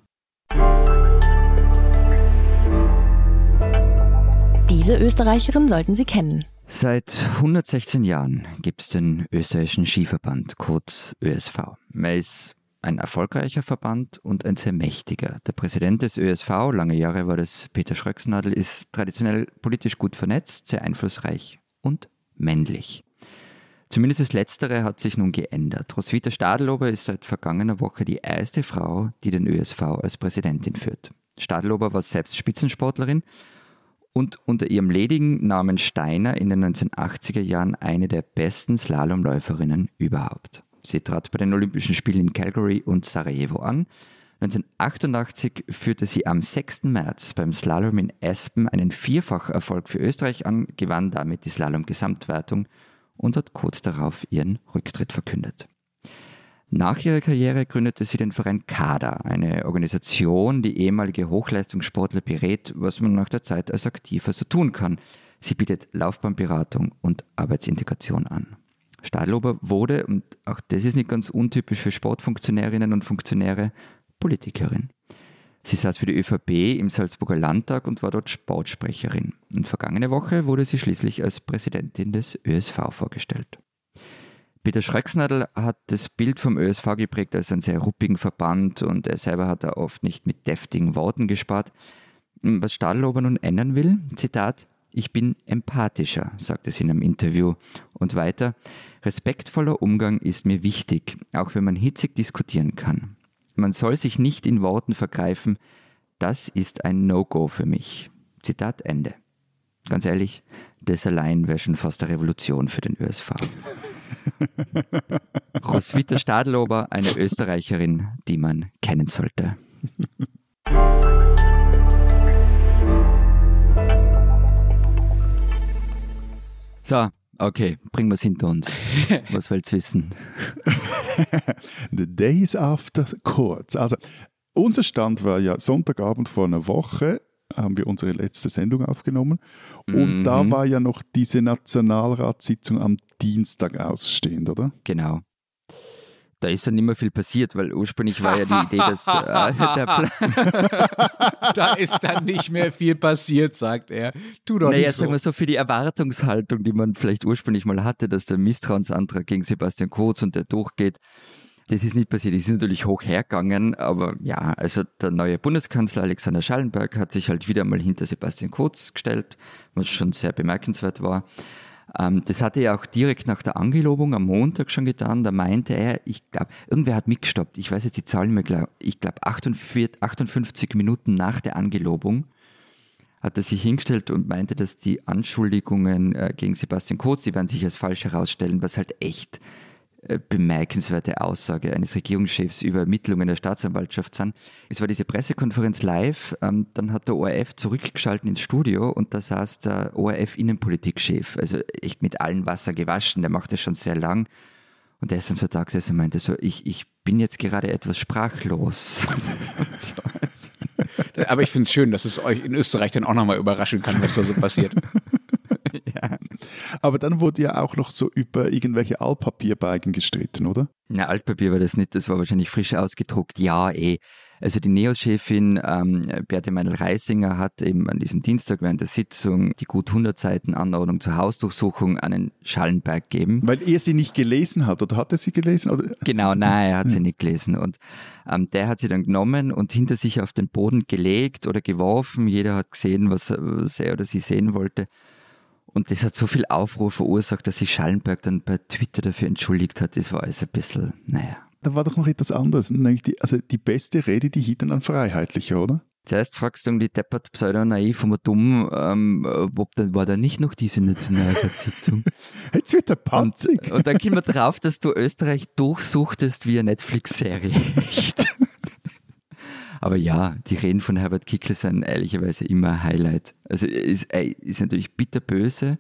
Diese Österreicherin sollten Sie kennen. Seit 116 Jahren gibt es den österreichischen Skiverband, kurz ÖSV. Man ist ein erfolgreicher Verband und ein sehr mächtiger. Der Präsident des ÖSV, lange Jahre war das Peter Schröcksnadel, ist traditionell politisch gut vernetzt, sehr einflussreich und männlich. Zumindest das Letztere hat sich nun geändert. Roswitha Stadelober ist seit vergangener Woche die erste Frau, die den ÖSV als Präsidentin führt. Stadelober war selbst Spitzensportlerin und unter ihrem ledigen Namen Steiner in den 1980er Jahren eine der besten Slalomläuferinnen überhaupt. Sie trat bei den Olympischen Spielen in Calgary und Sarajevo an. 1988 führte sie am 6. März beim Slalom in Espen einen Vierfacherfolg für Österreich an, gewann damit die Slalom-Gesamtwertung und hat kurz darauf ihren Rücktritt verkündet. Nach ihrer Karriere gründete sie den Verein KADA, eine Organisation, die ehemalige Hochleistungssportler berät, was man nach der Zeit als Aktiver so tun kann. Sie bietet Laufbahnberatung und Arbeitsintegration an. Stadlober wurde, und auch das ist nicht ganz untypisch für Sportfunktionärinnen und Funktionäre, Politikerin. Sie saß für die ÖVP im Salzburger Landtag und war dort Sportsprecherin. Und vergangene Woche wurde sie schließlich als Präsidentin des ÖSV vorgestellt. Peter Schröcksnadel hat das Bild vom ÖSV geprägt als einen sehr ruppigen Verband und er selber hat da oft nicht mit deftigen Worten gespart. Was Stadelober nun ändern will, Zitat, ich bin empathischer, sagte sie in einem Interview. Und weiter, respektvoller Umgang ist mir wichtig, auch wenn man hitzig diskutieren kann. Man soll sich nicht in Worten vergreifen, das ist ein No-Go für mich. Zitat Ende. Ganz ehrlich, das allein wäre schon fast eine Revolution für den ÖSV. [LAUGHS] Roswitha Stadlober, eine Österreicherin, die man kennen sollte. So, okay, bringen wir es hinter uns. Was willst du wissen? The Days After kurz. Also, unser Stand war ja Sonntagabend vor einer Woche haben wir unsere letzte Sendung aufgenommen. Und mhm. da war ja noch diese Nationalratssitzung am Dienstag ausstehend, oder? Genau. Da ist dann nicht mehr viel passiert, weil ursprünglich war ja die Idee, dass äh, [LAUGHS] der Plan. [LAUGHS] da ist dann nicht mehr viel passiert, sagt er. Tu doch naja, nicht so. sagen wir so, für die Erwartungshaltung, die man vielleicht ursprünglich mal hatte, dass der Misstrauensantrag gegen Sebastian Kurz und der durchgeht, das ist nicht passiert. Das ist natürlich hoch hergegangen, aber ja, also der neue Bundeskanzler Alexander Schallenberg hat sich halt wieder mal hinter Sebastian Kurz gestellt, was schon sehr bemerkenswert war. Ähm, das hatte er auch direkt nach der Angelobung am Montag schon getan. Da meinte er, ich glaube, irgendwer hat mitgestoppt. Ich weiß jetzt die Zahlen nicht mehr, ich glaube 58 Minuten nach der Angelobung hat er sich hingestellt und meinte, dass die Anschuldigungen äh, gegen Sebastian Kurz, die werden sich als falsch herausstellen, was halt echt bemerkenswerte Aussage eines Regierungschefs über Ermittlungen der Staatsanwaltschaft sind. Es war diese Pressekonferenz live, ähm, dann hat der ORF zurückgeschaltet ins Studio und da saß der ORF-Innenpolitikchef, also echt mit allen Wasser gewaschen, der macht das schon sehr lang. Und der ist dann so da gesessen und meinte so, ich, ich bin jetzt gerade etwas sprachlos. [LAUGHS] Aber ich finde es schön, dass es euch in Österreich dann auch nochmal überraschen kann, was da so passiert. [LAUGHS] ja. Aber dann wurde ja auch noch so über irgendwelche Altpapierbeigen gestritten, oder? Na, Altpapier war das nicht, das war wahrscheinlich frisch ausgedruckt. Ja, eh. Also die NEOS-Chefin ähm, Beate Meinl-Reisinger hat eben an diesem Dienstag während der Sitzung die gut 100 Seiten Anordnung zur Hausdurchsuchung an den Schallenberg gegeben. Weil er sie nicht gelesen hat, oder hat er sie gelesen? Oder? Genau, nein, er hat sie nicht gelesen. Und ähm, der hat sie dann genommen und hinter sich auf den Boden gelegt oder geworfen. Jeder hat gesehen, was er oder sie sehen wollte. Und das hat so viel Aufruhr verursacht, dass sich Schallenberg dann bei Twitter dafür entschuldigt hat. Das war alles ein bisschen, naja. Da war doch noch etwas anderes, nämlich die, also die beste Rede, die hielt dann an Freiheitlicher, oder? Zuerst fragst du die deppert pseudo-naiv von dumm, ähm, ob dann war da nicht noch diese Nationalratssitzung. [LAUGHS] Jetzt wird er panzig. Und, und, dann kommen wir drauf, dass du Österreich durchsuchtest wie eine Netflix-Serie. Aber ja, die Reden von Herbert Kickl sind ehrlicherweise immer ein Highlight. Also ist, ist natürlich bitterböse,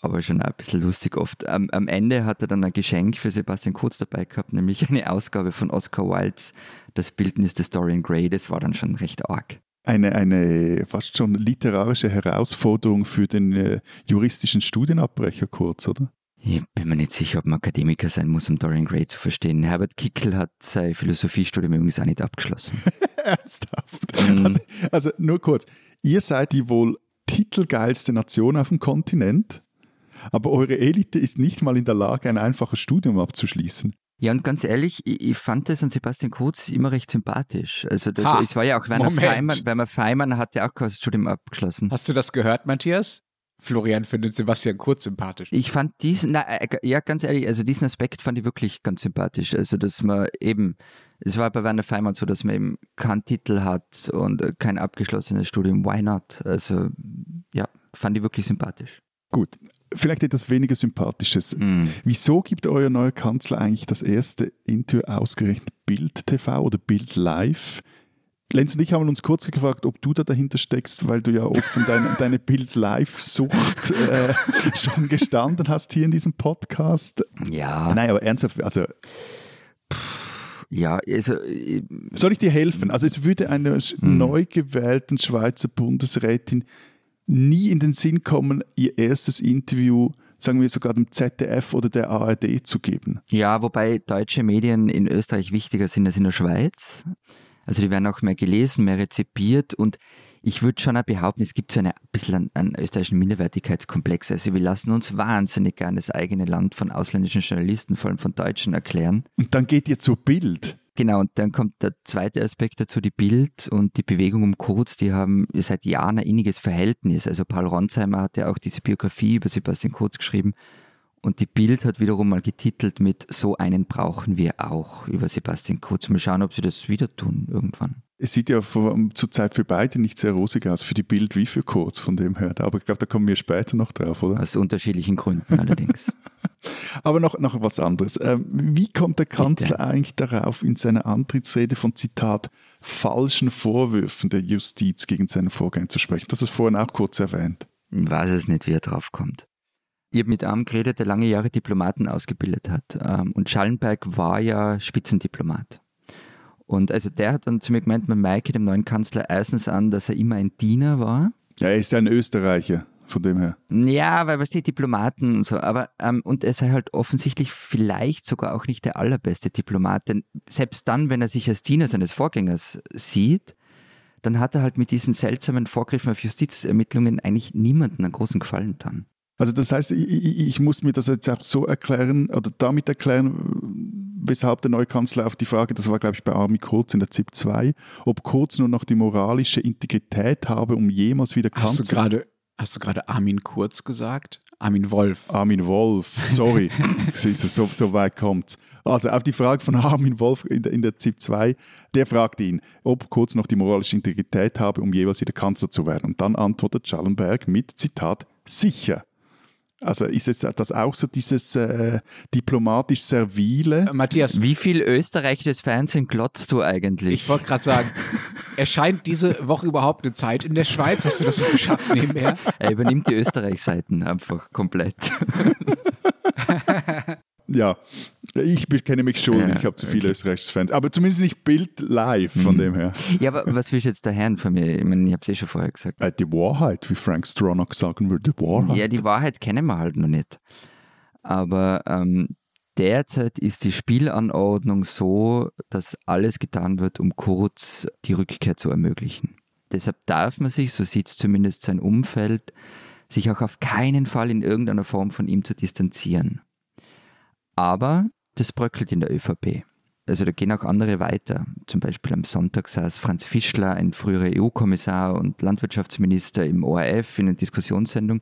aber schon auch ein bisschen lustig oft. Am, am, Ende hat er dann ein Geschenk für Sebastian Kurz dabei gehabt, nämlich eine Ausgabe von Oscar Wildes, das Bildnis des Dorian Gray. Das war dann schon recht arg. Eine, eine fast schon literarische Herausforderung für den äh, juristischen Studienabbrecher Kurz, oder? Ich bin mir nicht sicher, ob man Akademiker sein muss, um Dorian Gray zu verstehen. Herbert Kickl hat sein Philosophiestudium übrigens auch nicht abgeschlossen. [LAUGHS] Ernsthaft? Also, also nur kurz. Ihr seid die wohl titelgeilste Nation auf dem Kontinent, aber eure Elite ist nicht mal in der Lage, ein einfaches Studium abzuschließen. Ja, und ganz ehrlich, ich, ich fand das an Sebastian Kurz immer recht sympathisch. Also das, Ha, es war ja auch Werner Moment. Feimann, Werner Feimann hat ja auch kein Studium abgeschlossen. Hast du das gehört, Matthias? Florian findet Sebastian Kurz sympathisch. Ich fand diesen, na, äh, ja, ganz ehrlich, also diesen Aspekt fand ich wirklich ganz sympathisch. Also, dass man eben, es war bei Werner Feimann so, dass man eben keinen Titel hat und äh, kein abgeschlossenes Studium. Why not? Also, ja, fand ich wirklich sympathisch. Gut, vielleicht etwas weniger Sympathisches. Mhm. Wieso gibt euer neuer Kanzler eigentlich das erste Interview ausgerechnet Bild TV oder Bild Live? Lenz und ich haben uns kurz gefragt, ob du da dahinter steckst, weil du ja offen [LAUGHS] deine, deine Bild-Live-Sucht äh, schon gestanden hast hier in diesem Podcast. Ja, Nein, aber ernsthaft, also ja, also, äh, soll ich dir helfen? Also es würde einer sch- neu gewählten Schweizer Bundesrätin nie in den Sinn kommen, ihr erstes Interview, sagen wir sogar dem ZDF oder der ARD zu geben. ja, wobei deutsche Medien in Österreich wichtiger sind als in der Schweiz. Also die werden auch mehr gelesen, mehr rezipiert und ich würde schon auch behaupten, es gibt so eine, ein bisschen einen, einen österreichischen Minderwertigkeitskomplex. Also wir lassen uns wahnsinnig gerne das eigene Land von ausländischen Journalisten, vor allem von Deutschen, erklären. Und dann geht ihr zur Bild. Genau, und dann kommt der zweite Aspekt dazu, die Bild und die Bewegung um Kurz, die haben seit Jahren ein inniges Verhältnis. Also Paul Ronsheimer hat ja auch diese Biografie über Sebastian Kurz geschrieben und die Bild hat wiederum mal getitelt mit So einen brauchen wir auch über Sebastian Kurz. Mal schauen, ob sie das wieder tun irgendwann. Es sieht ja zurzeit für beide nicht sehr rosig aus, für die Bild wie für Kurz von dem her. Aber ich glaube, da kommen wir später noch drauf, oder? Aus unterschiedlichen Gründen allerdings. [LAUGHS] Aber noch, noch was anderes. Ähm, wie kommt der Kanzler eigentlich darauf, in seiner Antrittsrede von Zitat falschen Vorwürfen der Justiz gegen seinen Vorgänger zu sprechen? Das ist vorhin auch kurz erwähnt. Ich weiß es nicht, wie er drauf kommt. Ich habe mit einem geredet, der lange Jahre Diplomaten ausgebildet hat. Ähm, Und Schallenberg war ja Spitzendiplomat. Und also der hat dann zu mir gemeint, man merke dem neuen Kanzler erstens an, dass er immer ein Diener war. Ja, er ist ja ein Österreicher, von dem her. Ja, weil was die Diplomaten und so, aber ähm, und er sei halt offensichtlich vielleicht sogar auch nicht der allerbeste Diplomat, denn selbst dann, wenn er sich als Diener seines Vorgängers sieht, dann hat er halt mit diesen seltsamen Vorgriffen auf Justizermittlungen eigentlich niemanden einen großen Gefallen getan. Also das heißt, ich, ich muss mir das jetzt auch so erklären oder damit erklären, weshalb der neue Kanzler auf die Frage, das war glaube ich bei Armin Kurz in der ZIP 2, ob Kurz nur noch die moralische Integrität habe, um jemals wieder Hast du Kanzler... gerade hast du gerade Armin Kurz gesagt? Armin Wolf. Armin Wolf, sorry, [LAUGHS] Siehst du, so, so weit kommt Also auf die Frage von Armin Wolf in der, in der ZIP 2, der fragt ihn, ob Kurz noch die moralische Integrität habe, um jeweils wieder Kanzler zu werden. Und dann antwortet Schallenberg mit, Zitat, sicher. Also ist jetzt das auch so dieses äh, diplomatisch servile? Äh, Matthias, Wie viel österreichisches Fernsehen glotzt du eigentlich? ich wollte gerade sagen, erscheint diese Woche überhaupt eine Zeit in der Schweiz? Hast du das so geschafft nebenher? er übernimmt die Österreich-Seiten einfach komplett. Ja, ich kenne mich schon, Ja, ich habe zu viele okay. österreichische Fans, aber zumindest nicht Bild live von dem her. Ja, aber was willst du jetzt da hören von mir? Ich meine, ich habe es eh schon vorher gesagt. Äh, die Wahrheit, wie Frank Stronach sagen würde, die Wahrheit. Ja, die Wahrheit kennen wir halt noch nicht. Aber ähm, derzeit ist die Spielanordnung so, dass alles getan wird, um kurz die Rückkehr zu ermöglichen. Deshalb darf man sich, so sieht es zumindest sein Umfeld, sich auch auf keinen Fall in irgendeiner Form von ihm zu distanzieren. Aber das bröckelt in der ÖVP. Also da gehen auch andere weiter. Zum Beispiel am Sonntag saß Franz Fischler, ein früherer EU-Kommissar und Landwirtschaftsminister im ORF in einer Diskussionssendung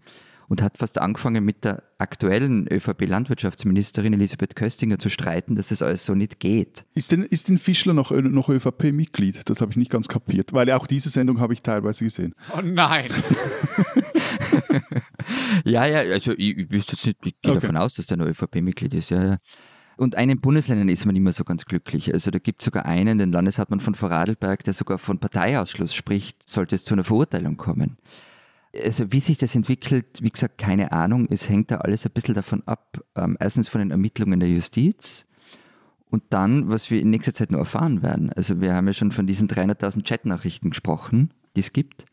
und hat fast angefangen mit der aktuellen ÖVP-Landwirtschaftsministerin Elisabeth Köstinger zu streiten, dass es alles so nicht geht. Ist denn, ist denn Fischler noch, äh, noch ÖVP-Mitglied? Das habe ich nicht ganz kapiert, weil auch diese Sendung habe ich teilweise gesehen. Oh nein. [LAUGHS] Ja, ja, also ich, ich wüsste jetzt nicht, ich gehe Okay. davon aus, dass der noch ÖVP-Mitglied ist, ja, ja. Und einen Bundesländern ist man immer so ganz glücklich. Also da gibt es sogar einen, den Landeshauptmann von Vorarlberg, der sogar von Parteiausschluss spricht, sollte es zu einer Verurteilung kommen. Also wie sich das entwickelt, wie gesagt, keine Ahnung. Es hängt da alles ein bisschen davon ab. Ähm, erstens von den Ermittlungen der Justiz und dann, was wir in nächster Zeit noch erfahren werden. Also wir haben ja schon von diesen 300.000 Chatnachrichten gesprochen, die es gibt.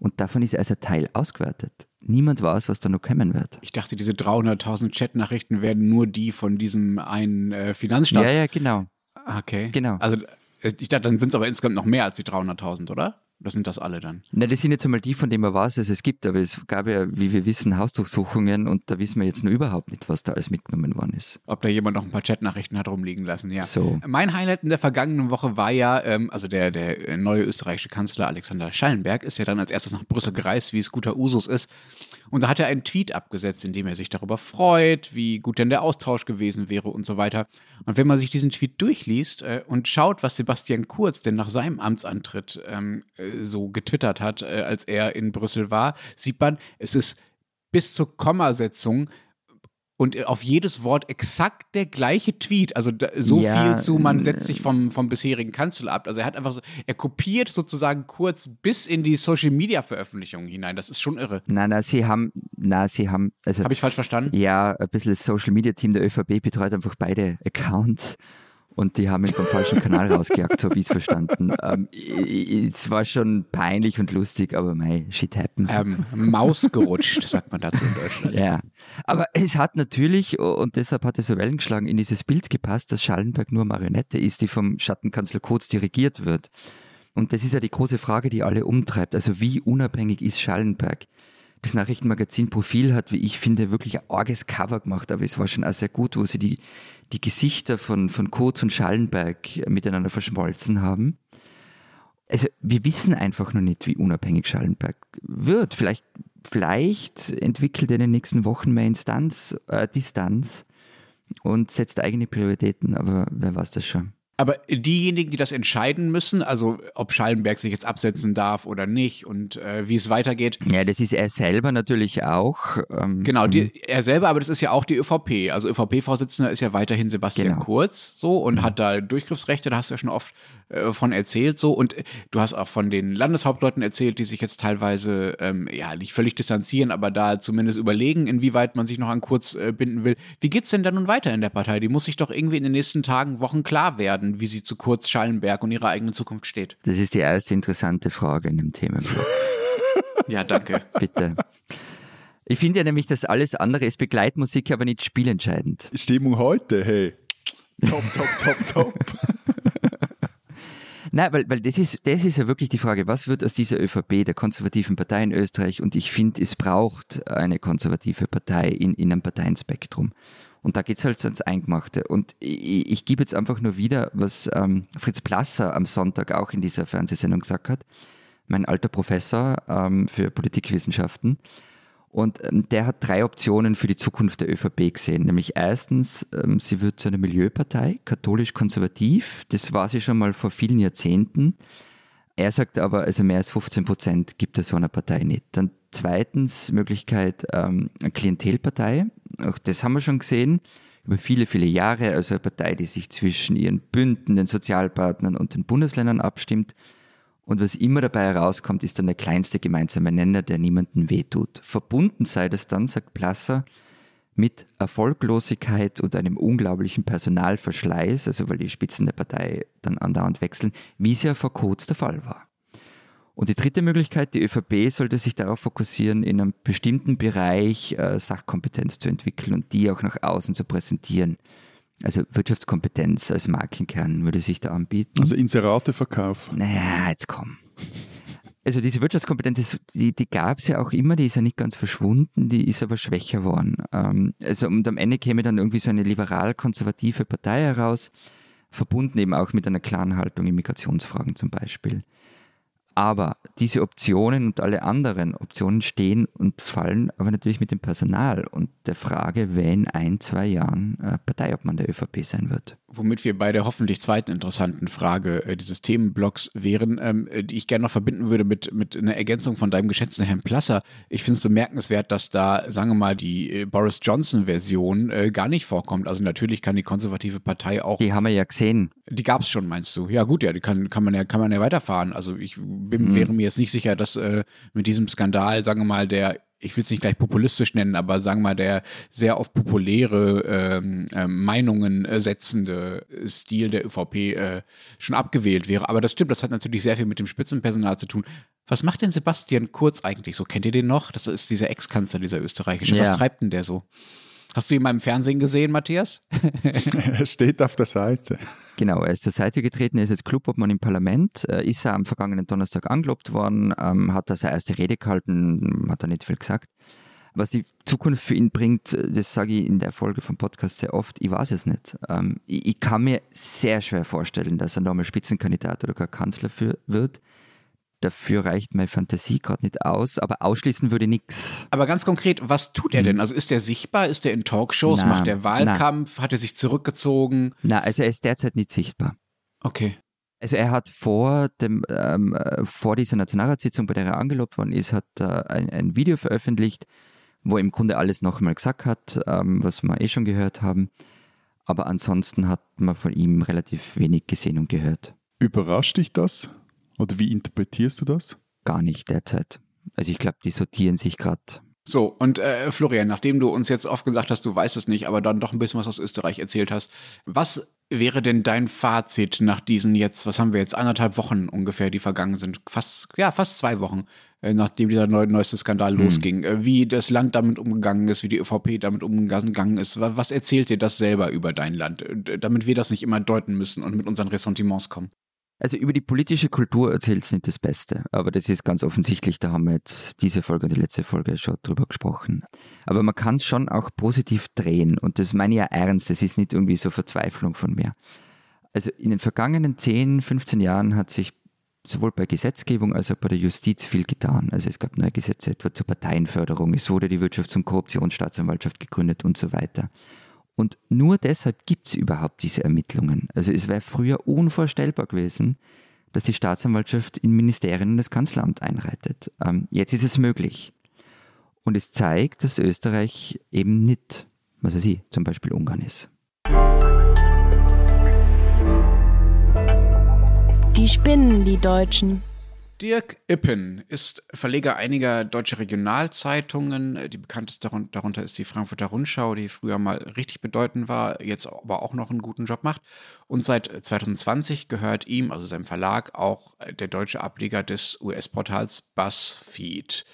Und davon ist ein Teil ausgewertet. Niemand weiß, was da noch kommen wird. Ich dachte, diese 300.000 Chatnachrichten werden nur die von diesem einen äh, Finanzstaats... Ja, ja, genau. Okay. Genau. Also äh, ich dachte, dann sind es aber insgesamt noch mehr als die 300.000, oder? Oder sind das alle dann? Na, das sind jetzt einmal die, von denen man weiß, dass es gibt, aber es gab ja, wie wir wissen, Hausdurchsuchungen und da wissen wir jetzt nur überhaupt nicht, was da alles mitgenommen worden ist. Ob da jemand noch ein paar Chatnachrichten hat rumliegen lassen, ja. So. Mein Highlight in der vergangenen Woche war ja, ähm, also der, der neue österreichische Kanzler Alexander Schallenberg ist ja dann als erstes nach Brüssel gereist, wie es guter Usus ist. Und da hat er einen Tweet abgesetzt, in dem er sich darüber freut, wie gut denn der Austausch gewesen wäre und so weiter. Und wenn man sich diesen Tweet durchliest äh, und schaut, was Sebastian Kurz denn nach seinem Amtsantritt ähm, äh, so getwittert hat, äh, als er in Brüssel war, sieht man, es ist bis zur Kommasetzung und auf jedes Wort exakt der gleiche Tweet. Also so Ja, viel zu, man äh, setzt sich vom, vom bisherigen Kanzler ab. Also er hat einfach so, er kopiert sozusagen kurz bis in die Social Media Veröffentlichungen hinein. Das ist schon irre. Nein, nein, sie haben, na, sie haben, also Habe ich falsch verstanden? ja, ein bisschen das Social Media Team der ÖVP betreut einfach beide Accounts und die haben ihn vom falschen Kanal rausgejagt, so habe ich es verstanden. Ähm, es war schon peinlich und lustig, aber mei, shit happens. Ähm, Maus gerutscht, sagt man dazu in Deutschland. Ja, aber es hat natürlich, und deshalb hat es so Wellen geschlagen, in dieses Bild gepasst, dass Schallenberg nur Marionette ist, die vom Schattenkanzler Kurz dirigiert wird. Und das ist ja die große Frage, die alle umtreibt. Also wie unabhängig ist Schallenberg? Das Nachrichtenmagazin Profil hat, wie ich finde, wirklich ein arges Cover gemacht, aber es war schon auch sehr gut, wo sie die, die Gesichter von, von Kurz und Schallenberg miteinander verschmolzen haben. Also wir wissen einfach noch nicht, wie unabhängig Schallenberg wird. Vielleicht, vielleicht entwickelt er in den nächsten Wochen mehr Instanz, äh, Distanz und setzt eigene Prioritäten, aber wer weiß das schon. Aber diejenigen, die das entscheiden müssen, also ob Schallenberg sich jetzt absetzen darf oder nicht und äh, wie es weitergeht, Ja, das ist er selber natürlich auch. Ähm, Genau, die, er selber, aber das ist ja auch die ÖVP. Also ÖVP-Vorsitzender ist ja weiterhin Sebastian Genau. Kurz so und hat da Durchgriffsrechte, da hast du ja schon oft äh, von erzählt so und äh, du hast auch von den Landeshauptleuten erzählt, die sich jetzt teilweise ähm, ja nicht völlig distanzieren, aber da zumindest überlegen, inwieweit man sich noch an Kurz äh, binden will. Wie geht's denn dann nun weiter in der Partei? Die muss sich doch irgendwie in den nächsten Tagen, Wochen klar werden, wie sie zu Kurz, Schallenberg und ihrer eigenen Zukunft steht. Das ist die erste interessante Frage in dem Themenblock. [LAUGHS] Ja, danke. Bitte. Ich finde ja nämlich, dass alles andere ist Begleitmusik, aber nicht spielentscheidend. Stimmung heute, hey. Top, top, top, top. [LAUGHS] Nein, weil, weil das, ist, das ist ja wirklich die Frage, was wird aus dieser ÖVP, der konservativen Partei in Österreich? Und ich finde, es braucht eine konservative Partei in, in einem Parteienspektrum. Und da geht's halt ans Eingemachte. Und ich, ich gebe jetzt einfach nur wieder, was ähm, Fritz Plasser am Sonntag auch in dieser Fernsehsendung gesagt hat, mein alter Professor ähm, für Politikwissenschaften. Und ähm, der hat drei Optionen für die Zukunft der ÖVP gesehen. Nämlich erstens, ähm, sie wird zu einer Milieupartei, katholisch-konservativ. Das war sie schon mal vor vielen Jahrzehnten. Er sagt aber, also mehr als 15 Prozent gibt es so einer Partei nicht. Dann zweitens Möglichkeit, ähm, eine Klientelpartei. Auch das haben wir schon gesehen über viele, viele Jahre. Also eine Partei, die sich zwischen ihren Bünden, den Sozialpartnern und den Bundesländern abstimmt. Und was immer dabei herauskommt, ist dann der kleinste gemeinsame Nenner, der niemandem wehtut. Verbunden sei das dann, sagt Plasser, mit Erfolglosigkeit und einem unglaublichen Personalverschleiß, also weil die Spitzen der Partei dann andauernd wechseln, wie es ja vor Kurz der Fall war. Und die dritte Möglichkeit, die ÖVP sollte sich darauf fokussieren, in einem bestimmten Bereich äh, Sachkompetenz zu entwickeln und die auch nach außen zu präsentieren. Also Wirtschaftskompetenz als Markenkern würde sich da anbieten. Also Inserate verkaufen. Naja, jetzt komm. Also diese Wirtschaftskompetenz, die, die gab es ja auch immer, die ist ja nicht ganz verschwunden, die ist aber schwächer worden. Ähm, also und am Ende käme dann irgendwie so eine liberal-konservative Partei heraus, verbunden eben auch mit einer klaren Haltung in Migrationsfragen zum Beispiel. Aber diese Optionen und alle anderen Optionen stehen und fallen aber natürlich mit dem Personal und der Frage, wer in ein, zwei Jahren äh, Parteiobmann der ÖVP sein wird. Womit wir bei der hoffentlich zweiten interessanten Frage äh, dieses Themenblocks wären, ähm, äh, die ich gerne noch verbinden würde mit, mit einer Ergänzung von deinem geschätzten Herrn Plasser. Ich finde es bemerkenswert, dass da, sagen wir mal, die äh, Boris Johnson-Version äh, gar nicht vorkommt. Also natürlich kann die konservative Partei auch, Die haben wir ja gesehen. die gab es schon, meinst du? Ja gut, ja, die kann, kann, man ja, kann man ja weiterfahren. Also ich bin, wäre mir jetzt nicht sicher, dass äh, mit diesem Skandal, sagen wir mal, der ich will es nicht gleich populistisch nennen, aber sagen wir mal, der sehr auf populäre ähm, ähm, Meinungen äh, setzende Stil der ÖVP äh, schon abgewählt wäre. Aber das stimmt, das hat natürlich sehr viel mit dem Spitzenpersonal zu tun. Was macht denn Sebastian Kurz eigentlich so? Kennt ihr den noch? Das ist dieser Ex-Kanzler, dieser österreichische. Was Ja. treibt denn der so? Hast du ihn mal im Fernsehen gesehen, Matthias? [LAUGHS] er steht auf der Seite. Genau, er ist zur Seite getreten, er ist jetzt Clubobmann im Parlament, ist er am vergangenen Donnerstag angelobt worden, ähm, hat da seine erste Rede gehalten, hat da nicht viel gesagt. Was die Zukunft für ihn bringt, das sage ich in der Folge vom Podcast sehr oft, ich weiß es nicht. Ähm, ich, ich, kann mir sehr schwer vorstellen, dass er nochmal Spitzenkandidat oder gar Kanzler für, wird. Dafür reicht meine Fantasie gerade nicht aus, aber ausschließen würde nichts. Aber ganz konkret, was tut er denn? Hm. Also ist er sichtbar? Ist er in Talkshows? Na, macht er Wahlkampf? Na. Hat er sich zurückgezogen? Na, also er ist derzeit nicht sichtbar. Okay. Also er hat vor, dem, ähm, äh, vor dieser Nationalratssitzung, bei der er angelobt worden ist, hat äh, ein, ein, Video veröffentlicht, wo er im Grunde alles nochmal gesagt hat, ähm, was wir eh schon gehört haben. Aber ansonsten hat man von ihm relativ wenig gesehen und gehört. Überrascht dich das? Oder wie interpretierst du das? Gar nicht derzeit. Also ich glaube, die sortieren sich gerade. So, und äh, Florian, nachdem du uns jetzt oft gesagt hast, du weißt es nicht, aber dann doch ein bisschen was aus Österreich erzählt hast, was wäre denn dein Fazit nach diesen jetzt, was haben wir jetzt, anderthalb Wochen ungefähr, die vergangen sind, fast, ja, fast zwei Wochen, äh, nachdem dieser neu, neueste Skandal hm. losging, äh, wie das Land damit umgegangen ist, wie die ÖVP damit umgegangen ist, was erzählt dir das selber über dein Land, äh, damit wir das nicht immer deuten müssen und mit unseren Ressentiments kommen? Also über die politische Kultur erzählt es nicht das Beste, aber das ist ganz offensichtlich, da haben wir jetzt diese Folge und die letzte Folge schon drüber gesprochen. Aber man kann es schon auch positiv drehen und das meine ich ja ernst, das ist nicht irgendwie so Verzweiflung von mir. Also in den vergangenen 10, 15 Jahren hat sich sowohl bei Gesetzgebung als auch bei der Justiz viel getan. Also es gab neue Gesetze etwa zur Parteienförderung, es wurde die Wirtschafts- und Korruptionsstaatsanwaltschaft gegründet und so weiter. Und nur deshalb gibt es überhaupt diese Ermittlungen. Also es wäre früher unvorstellbar gewesen, dass die Staatsanwaltschaft in Ministerien und das Kanzleramt einreitet. Ähm, jetzt ist es möglich. Und es zeigt, dass Österreich eben nicht, was weiß ich, zum Beispiel Ungarn ist. Die spinnen, die Deutschen. Dirk Ippen ist Verleger einiger deutscher Regionalzeitungen. Die bekannteste darunter ist die Frankfurter Rundschau, die früher mal richtig bedeutend war, jetzt aber auch noch einen guten Job macht. Und seit 2020 gehört ihm, also seinem Verlag, auch der deutsche Ableger des US-Portals BuzzFeed.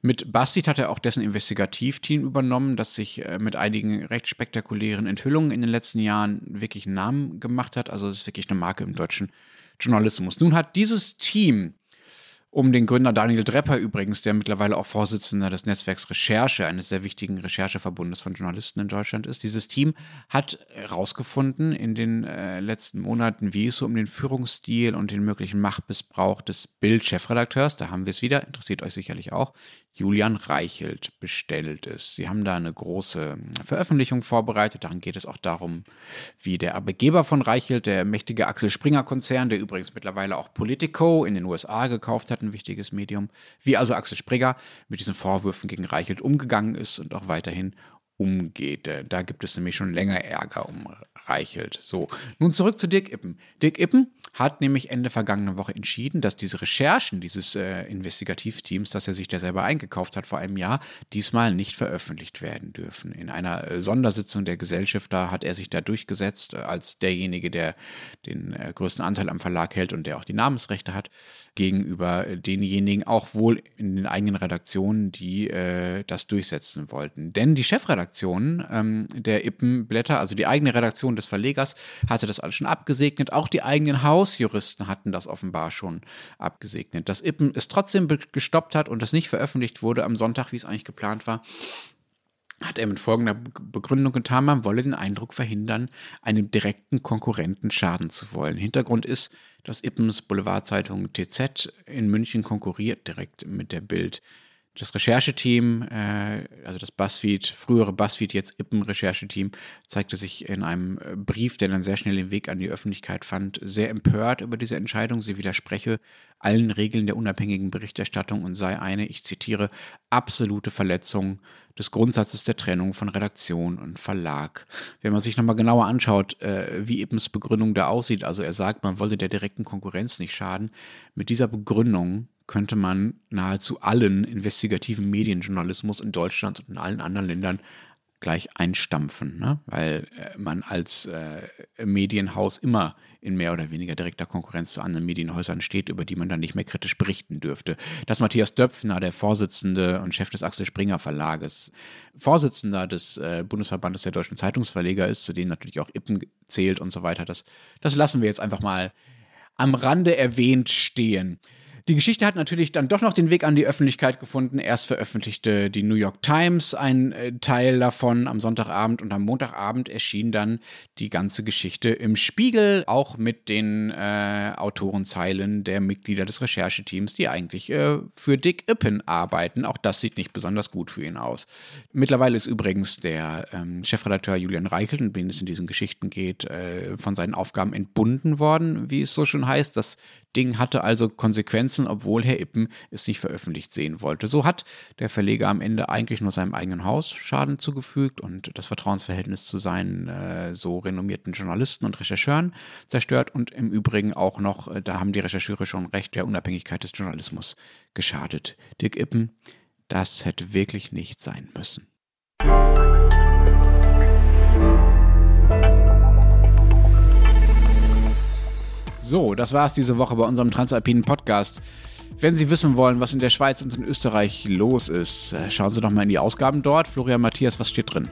Mit BuzzFeed hat er auch dessen Investigativteam übernommen, das sich äh, mit einigen recht spektakulären Enthüllungen in den letzten Jahren wirklich einen Namen gemacht hat. Also es ist wirklich eine Marke im deutschen Journalismus. Nun hat dieses Team um den Gründer Daniel Drepper übrigens, der mittlerweile auch Vorsitzender des Netzwerks Recherche, eines sehr wichtigen Rechercheverbundes von Journalisten in Deutschland ist. Dieses Team hat herausgefunden in den äh, letzten Monaten, wie es so um den Führungsstil und den möglichen Machtmissbrauch des Bild-Chefredakteurs, da haben wir es wieder, interessiert euch sicherlich auch, Julian Reichelt bestellt ist. Sie haben da eine große Veröffentlichung vorbereitet. Darin geht es auch darum, wie der Arbeitgeber von Reichelt, der mächtige Axel Springer Konzern, der übrigens mittlerweile auch Politico in den USA gekauft hat, ein wichtiges Medium, wie also Axel Springer mit diesen Vorwürfen gegen Reichelt umgegangen ist und auch weiterhin umgeht. Da gibt es nämlich schon länger Ärger um Reichelt. So, nun zurück zu Dirk Ippen. Dirk Ippen hat nämlich Ende vergangener Woche entschieden, dass diese Recherchen dieses äh, Investigativteams, das er sich da selber eingekauft hat vor einem Jahr, diesmal nicht veröffentlicht werden dürfen. In einer äh, Sondersitzung der Gesellschafter hat er sich da durchgesetzt, äh, als derjenige, der den äh, größten Anteil am Verlag hält und der auch die Namensrechte hat, gegenüber denjenigen auch wohl in den eigenen Redaktionen, die äh, das durchsetzen wollten. Denn die Chefredaktion ähm, der Ippenblätter, also die eigene Redaktion des Verlegers, hatte das alles schon abgesegnet. Auch die eigenen Hausjuristen hatten das offenbar schon abgesegnet. Dass Ippen es trotzdem gestoppt hat und es nicht veröffentlicht wurde am Sonntag, wie es eigentlich geplant war, hat er mit folgender Begründung getan, man wolle den Eindruck verhindern, einem direkten Konkurrenten schaden zu wollen. Hintergrund ist, dass Ippens Boulevardzeitung TZ in München konkurriert direkt mit der Bild. Das Rechercheteam, äh, also das BuzzFeed, frühere BuzzFeed, jetzt Ippen-Rechercheteam, zeigte sich in einem äh, Brief, der dann sehr schnell den Weg an die Öffentlichkeit fand, sehr empört über diese Entscheidung. Sie widerspreche allen Regeln der unabhängigen Berichterstattung und sei eine, ich zitiere, absolute Verletzung des Grundsatzes der Trennung von Redaktion und Verlag. Wenn man sich nochmal genauer anschaut, äh, wie Ippens Begründung da aussieht, also er sagt, man wolle der direkten Konkurrenz nicht schaden, mit dieser Begründung könnte man nahezu allen investigativen Medienjournalismus in Deutschland und in allen anderen Ländern gleich einstampfen, ne? weil äh, man als äh, Medienhaus immer in mehr oder weniger direkter Konkurrenz zu anderen Medienhäusern steht, über die man dann nicht mehr kritisch berichten dürfte. Dass Matthias Döpfner, der Vorsitzende und Chef des Axel Springer Verlages, Vorsitzender des äh, Bundesverbandes der deutschen Zeitungsverleger ist, zu denen natürlich auch Ippen zählt und so weiter, das, das lassen wir jetzt einfach mal am Rande erwähnt stehen. Die Geschichte hat natürlich dann doch noch den Weg an die Öffentlichkeit gefunden. Erst veröffentlichte die New York Times ein äh, Teil davon am Sonntagabend und am Montagabend erschien dann die ganze Geschichte im Spiegel, auch mit den äh, Autorenzeilen der Mitglieder des Rechercheteams, die eigentlich äh, für Dick Ippen arbeiten. Auch das sieht nicht besonders gut für ihn aus. Mittlerweile ist übrigens der ähm, Chefredakteur Julian Reichelt, um den es in diesen Geschichten geht, äh, von seinen Aufgaben entbunden worden, wie es so schon heißt. Das Ding hatte also Konsequenzen, obwohl Herr Ippen es nicht veröffentlicht sehen wollte. So hat der Verleger am Ende eigentlich nur seinem eigenen Haus Schaden zugefügt und das Vertrauensverhältnis zu seinen äh, so renommierten Journalisten und Rechercheuren zerstört und im Übrigen auch noch, äh, da haben die Rechercheure schon recht, der Unabhängigkeit des Journalismus geschadet. Dirk Ippen, das hätte wirklich nicht sein müssen. So, das war es diese Woche bei unserem Transalpinen Podcast. Wenn Sie wissen wollen, was in der Schweiz und in Österreich los ist, äh, schauen Sie doch mal in die Ausgaben dort. Florian Matthias, was steht drin?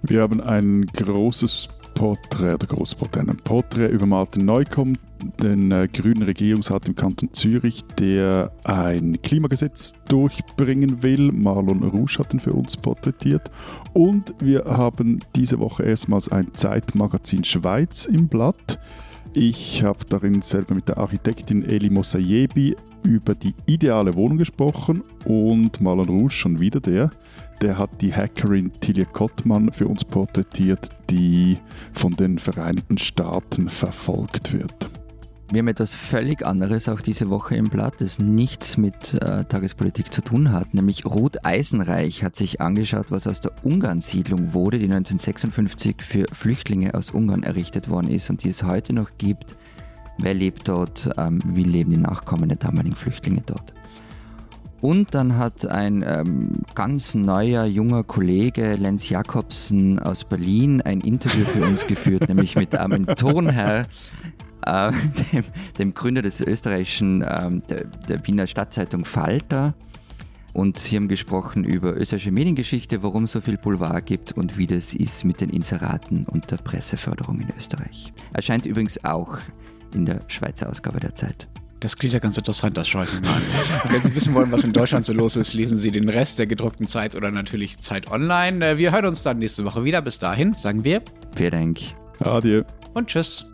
Wir haben ein großes Porträt, oder großes Porträt, ein Porträt über Martin Neukomm, den äh, grünen Regierungsrat im Kanton Zürich, der ein Klimagesetz durchbringen will. Marlon Rouge hat ihn für uns porträtiert. Und wir haben diese Woche erstmals ein Zeitmagazin Schweiz im Blatt. Ich habe darin selber mit der Architektin Eli Mosayebi über die ideale Wohnung gesprochen und Marlon Rouge, schon wieder der, der hat die Hackerin Tilia Kottmann für uns porträtiert, die von den Vereinigten Staaten verfolgt wird. Wir haben etwas völlig anderes auch diese Woche im Blatt, das nichts mit äh, Tagespolitik zu tun hat. Nämlich Ruth Eisenreich hat sich angeschaut, was aus der Ungarn-Siedlung wurde, die 1956 für Flüchtlinge aus Ungarn errichtet worden ist und die es heute noch gibt. Wer lebt dort? Ähm, wie leben die Nachkommen der damaligen Flüchtlinge dort? Und dann hat ein ähm, ganz neuer, junger Kollege, Lenz Jakobsen aus Berlin, ein Interview für uns geführt, [LAUGHS] nämlich mit Armin Thurnherr, äh, [LAUGHS] dem, dem, Gründer des österreichischen, äh, der, der, Wiener Stadtzeitung Falter. Und sie haben gesprochen über österreichische Mediengeschichte, warum es so viel Boulevard gibt und wie das ist mit den Inseraten und der Presseförderung in Österreich. Erscheint übrigens auch in der Schweizer Ausgabe der Zeit. Das klingt ja ganz interessant, das schaue ich mir mal an. [LAUGHS] wenn Sie wissen wollen, was in Deutschland so los ist, lesen Sie den Rest der gedruckten Zeit oder natürlich Zeit online. Äh, wir hören uns dann nächste Woche wieder. Bis dahin sagen wir. Vielen Dank. Adieu. Und tschüss.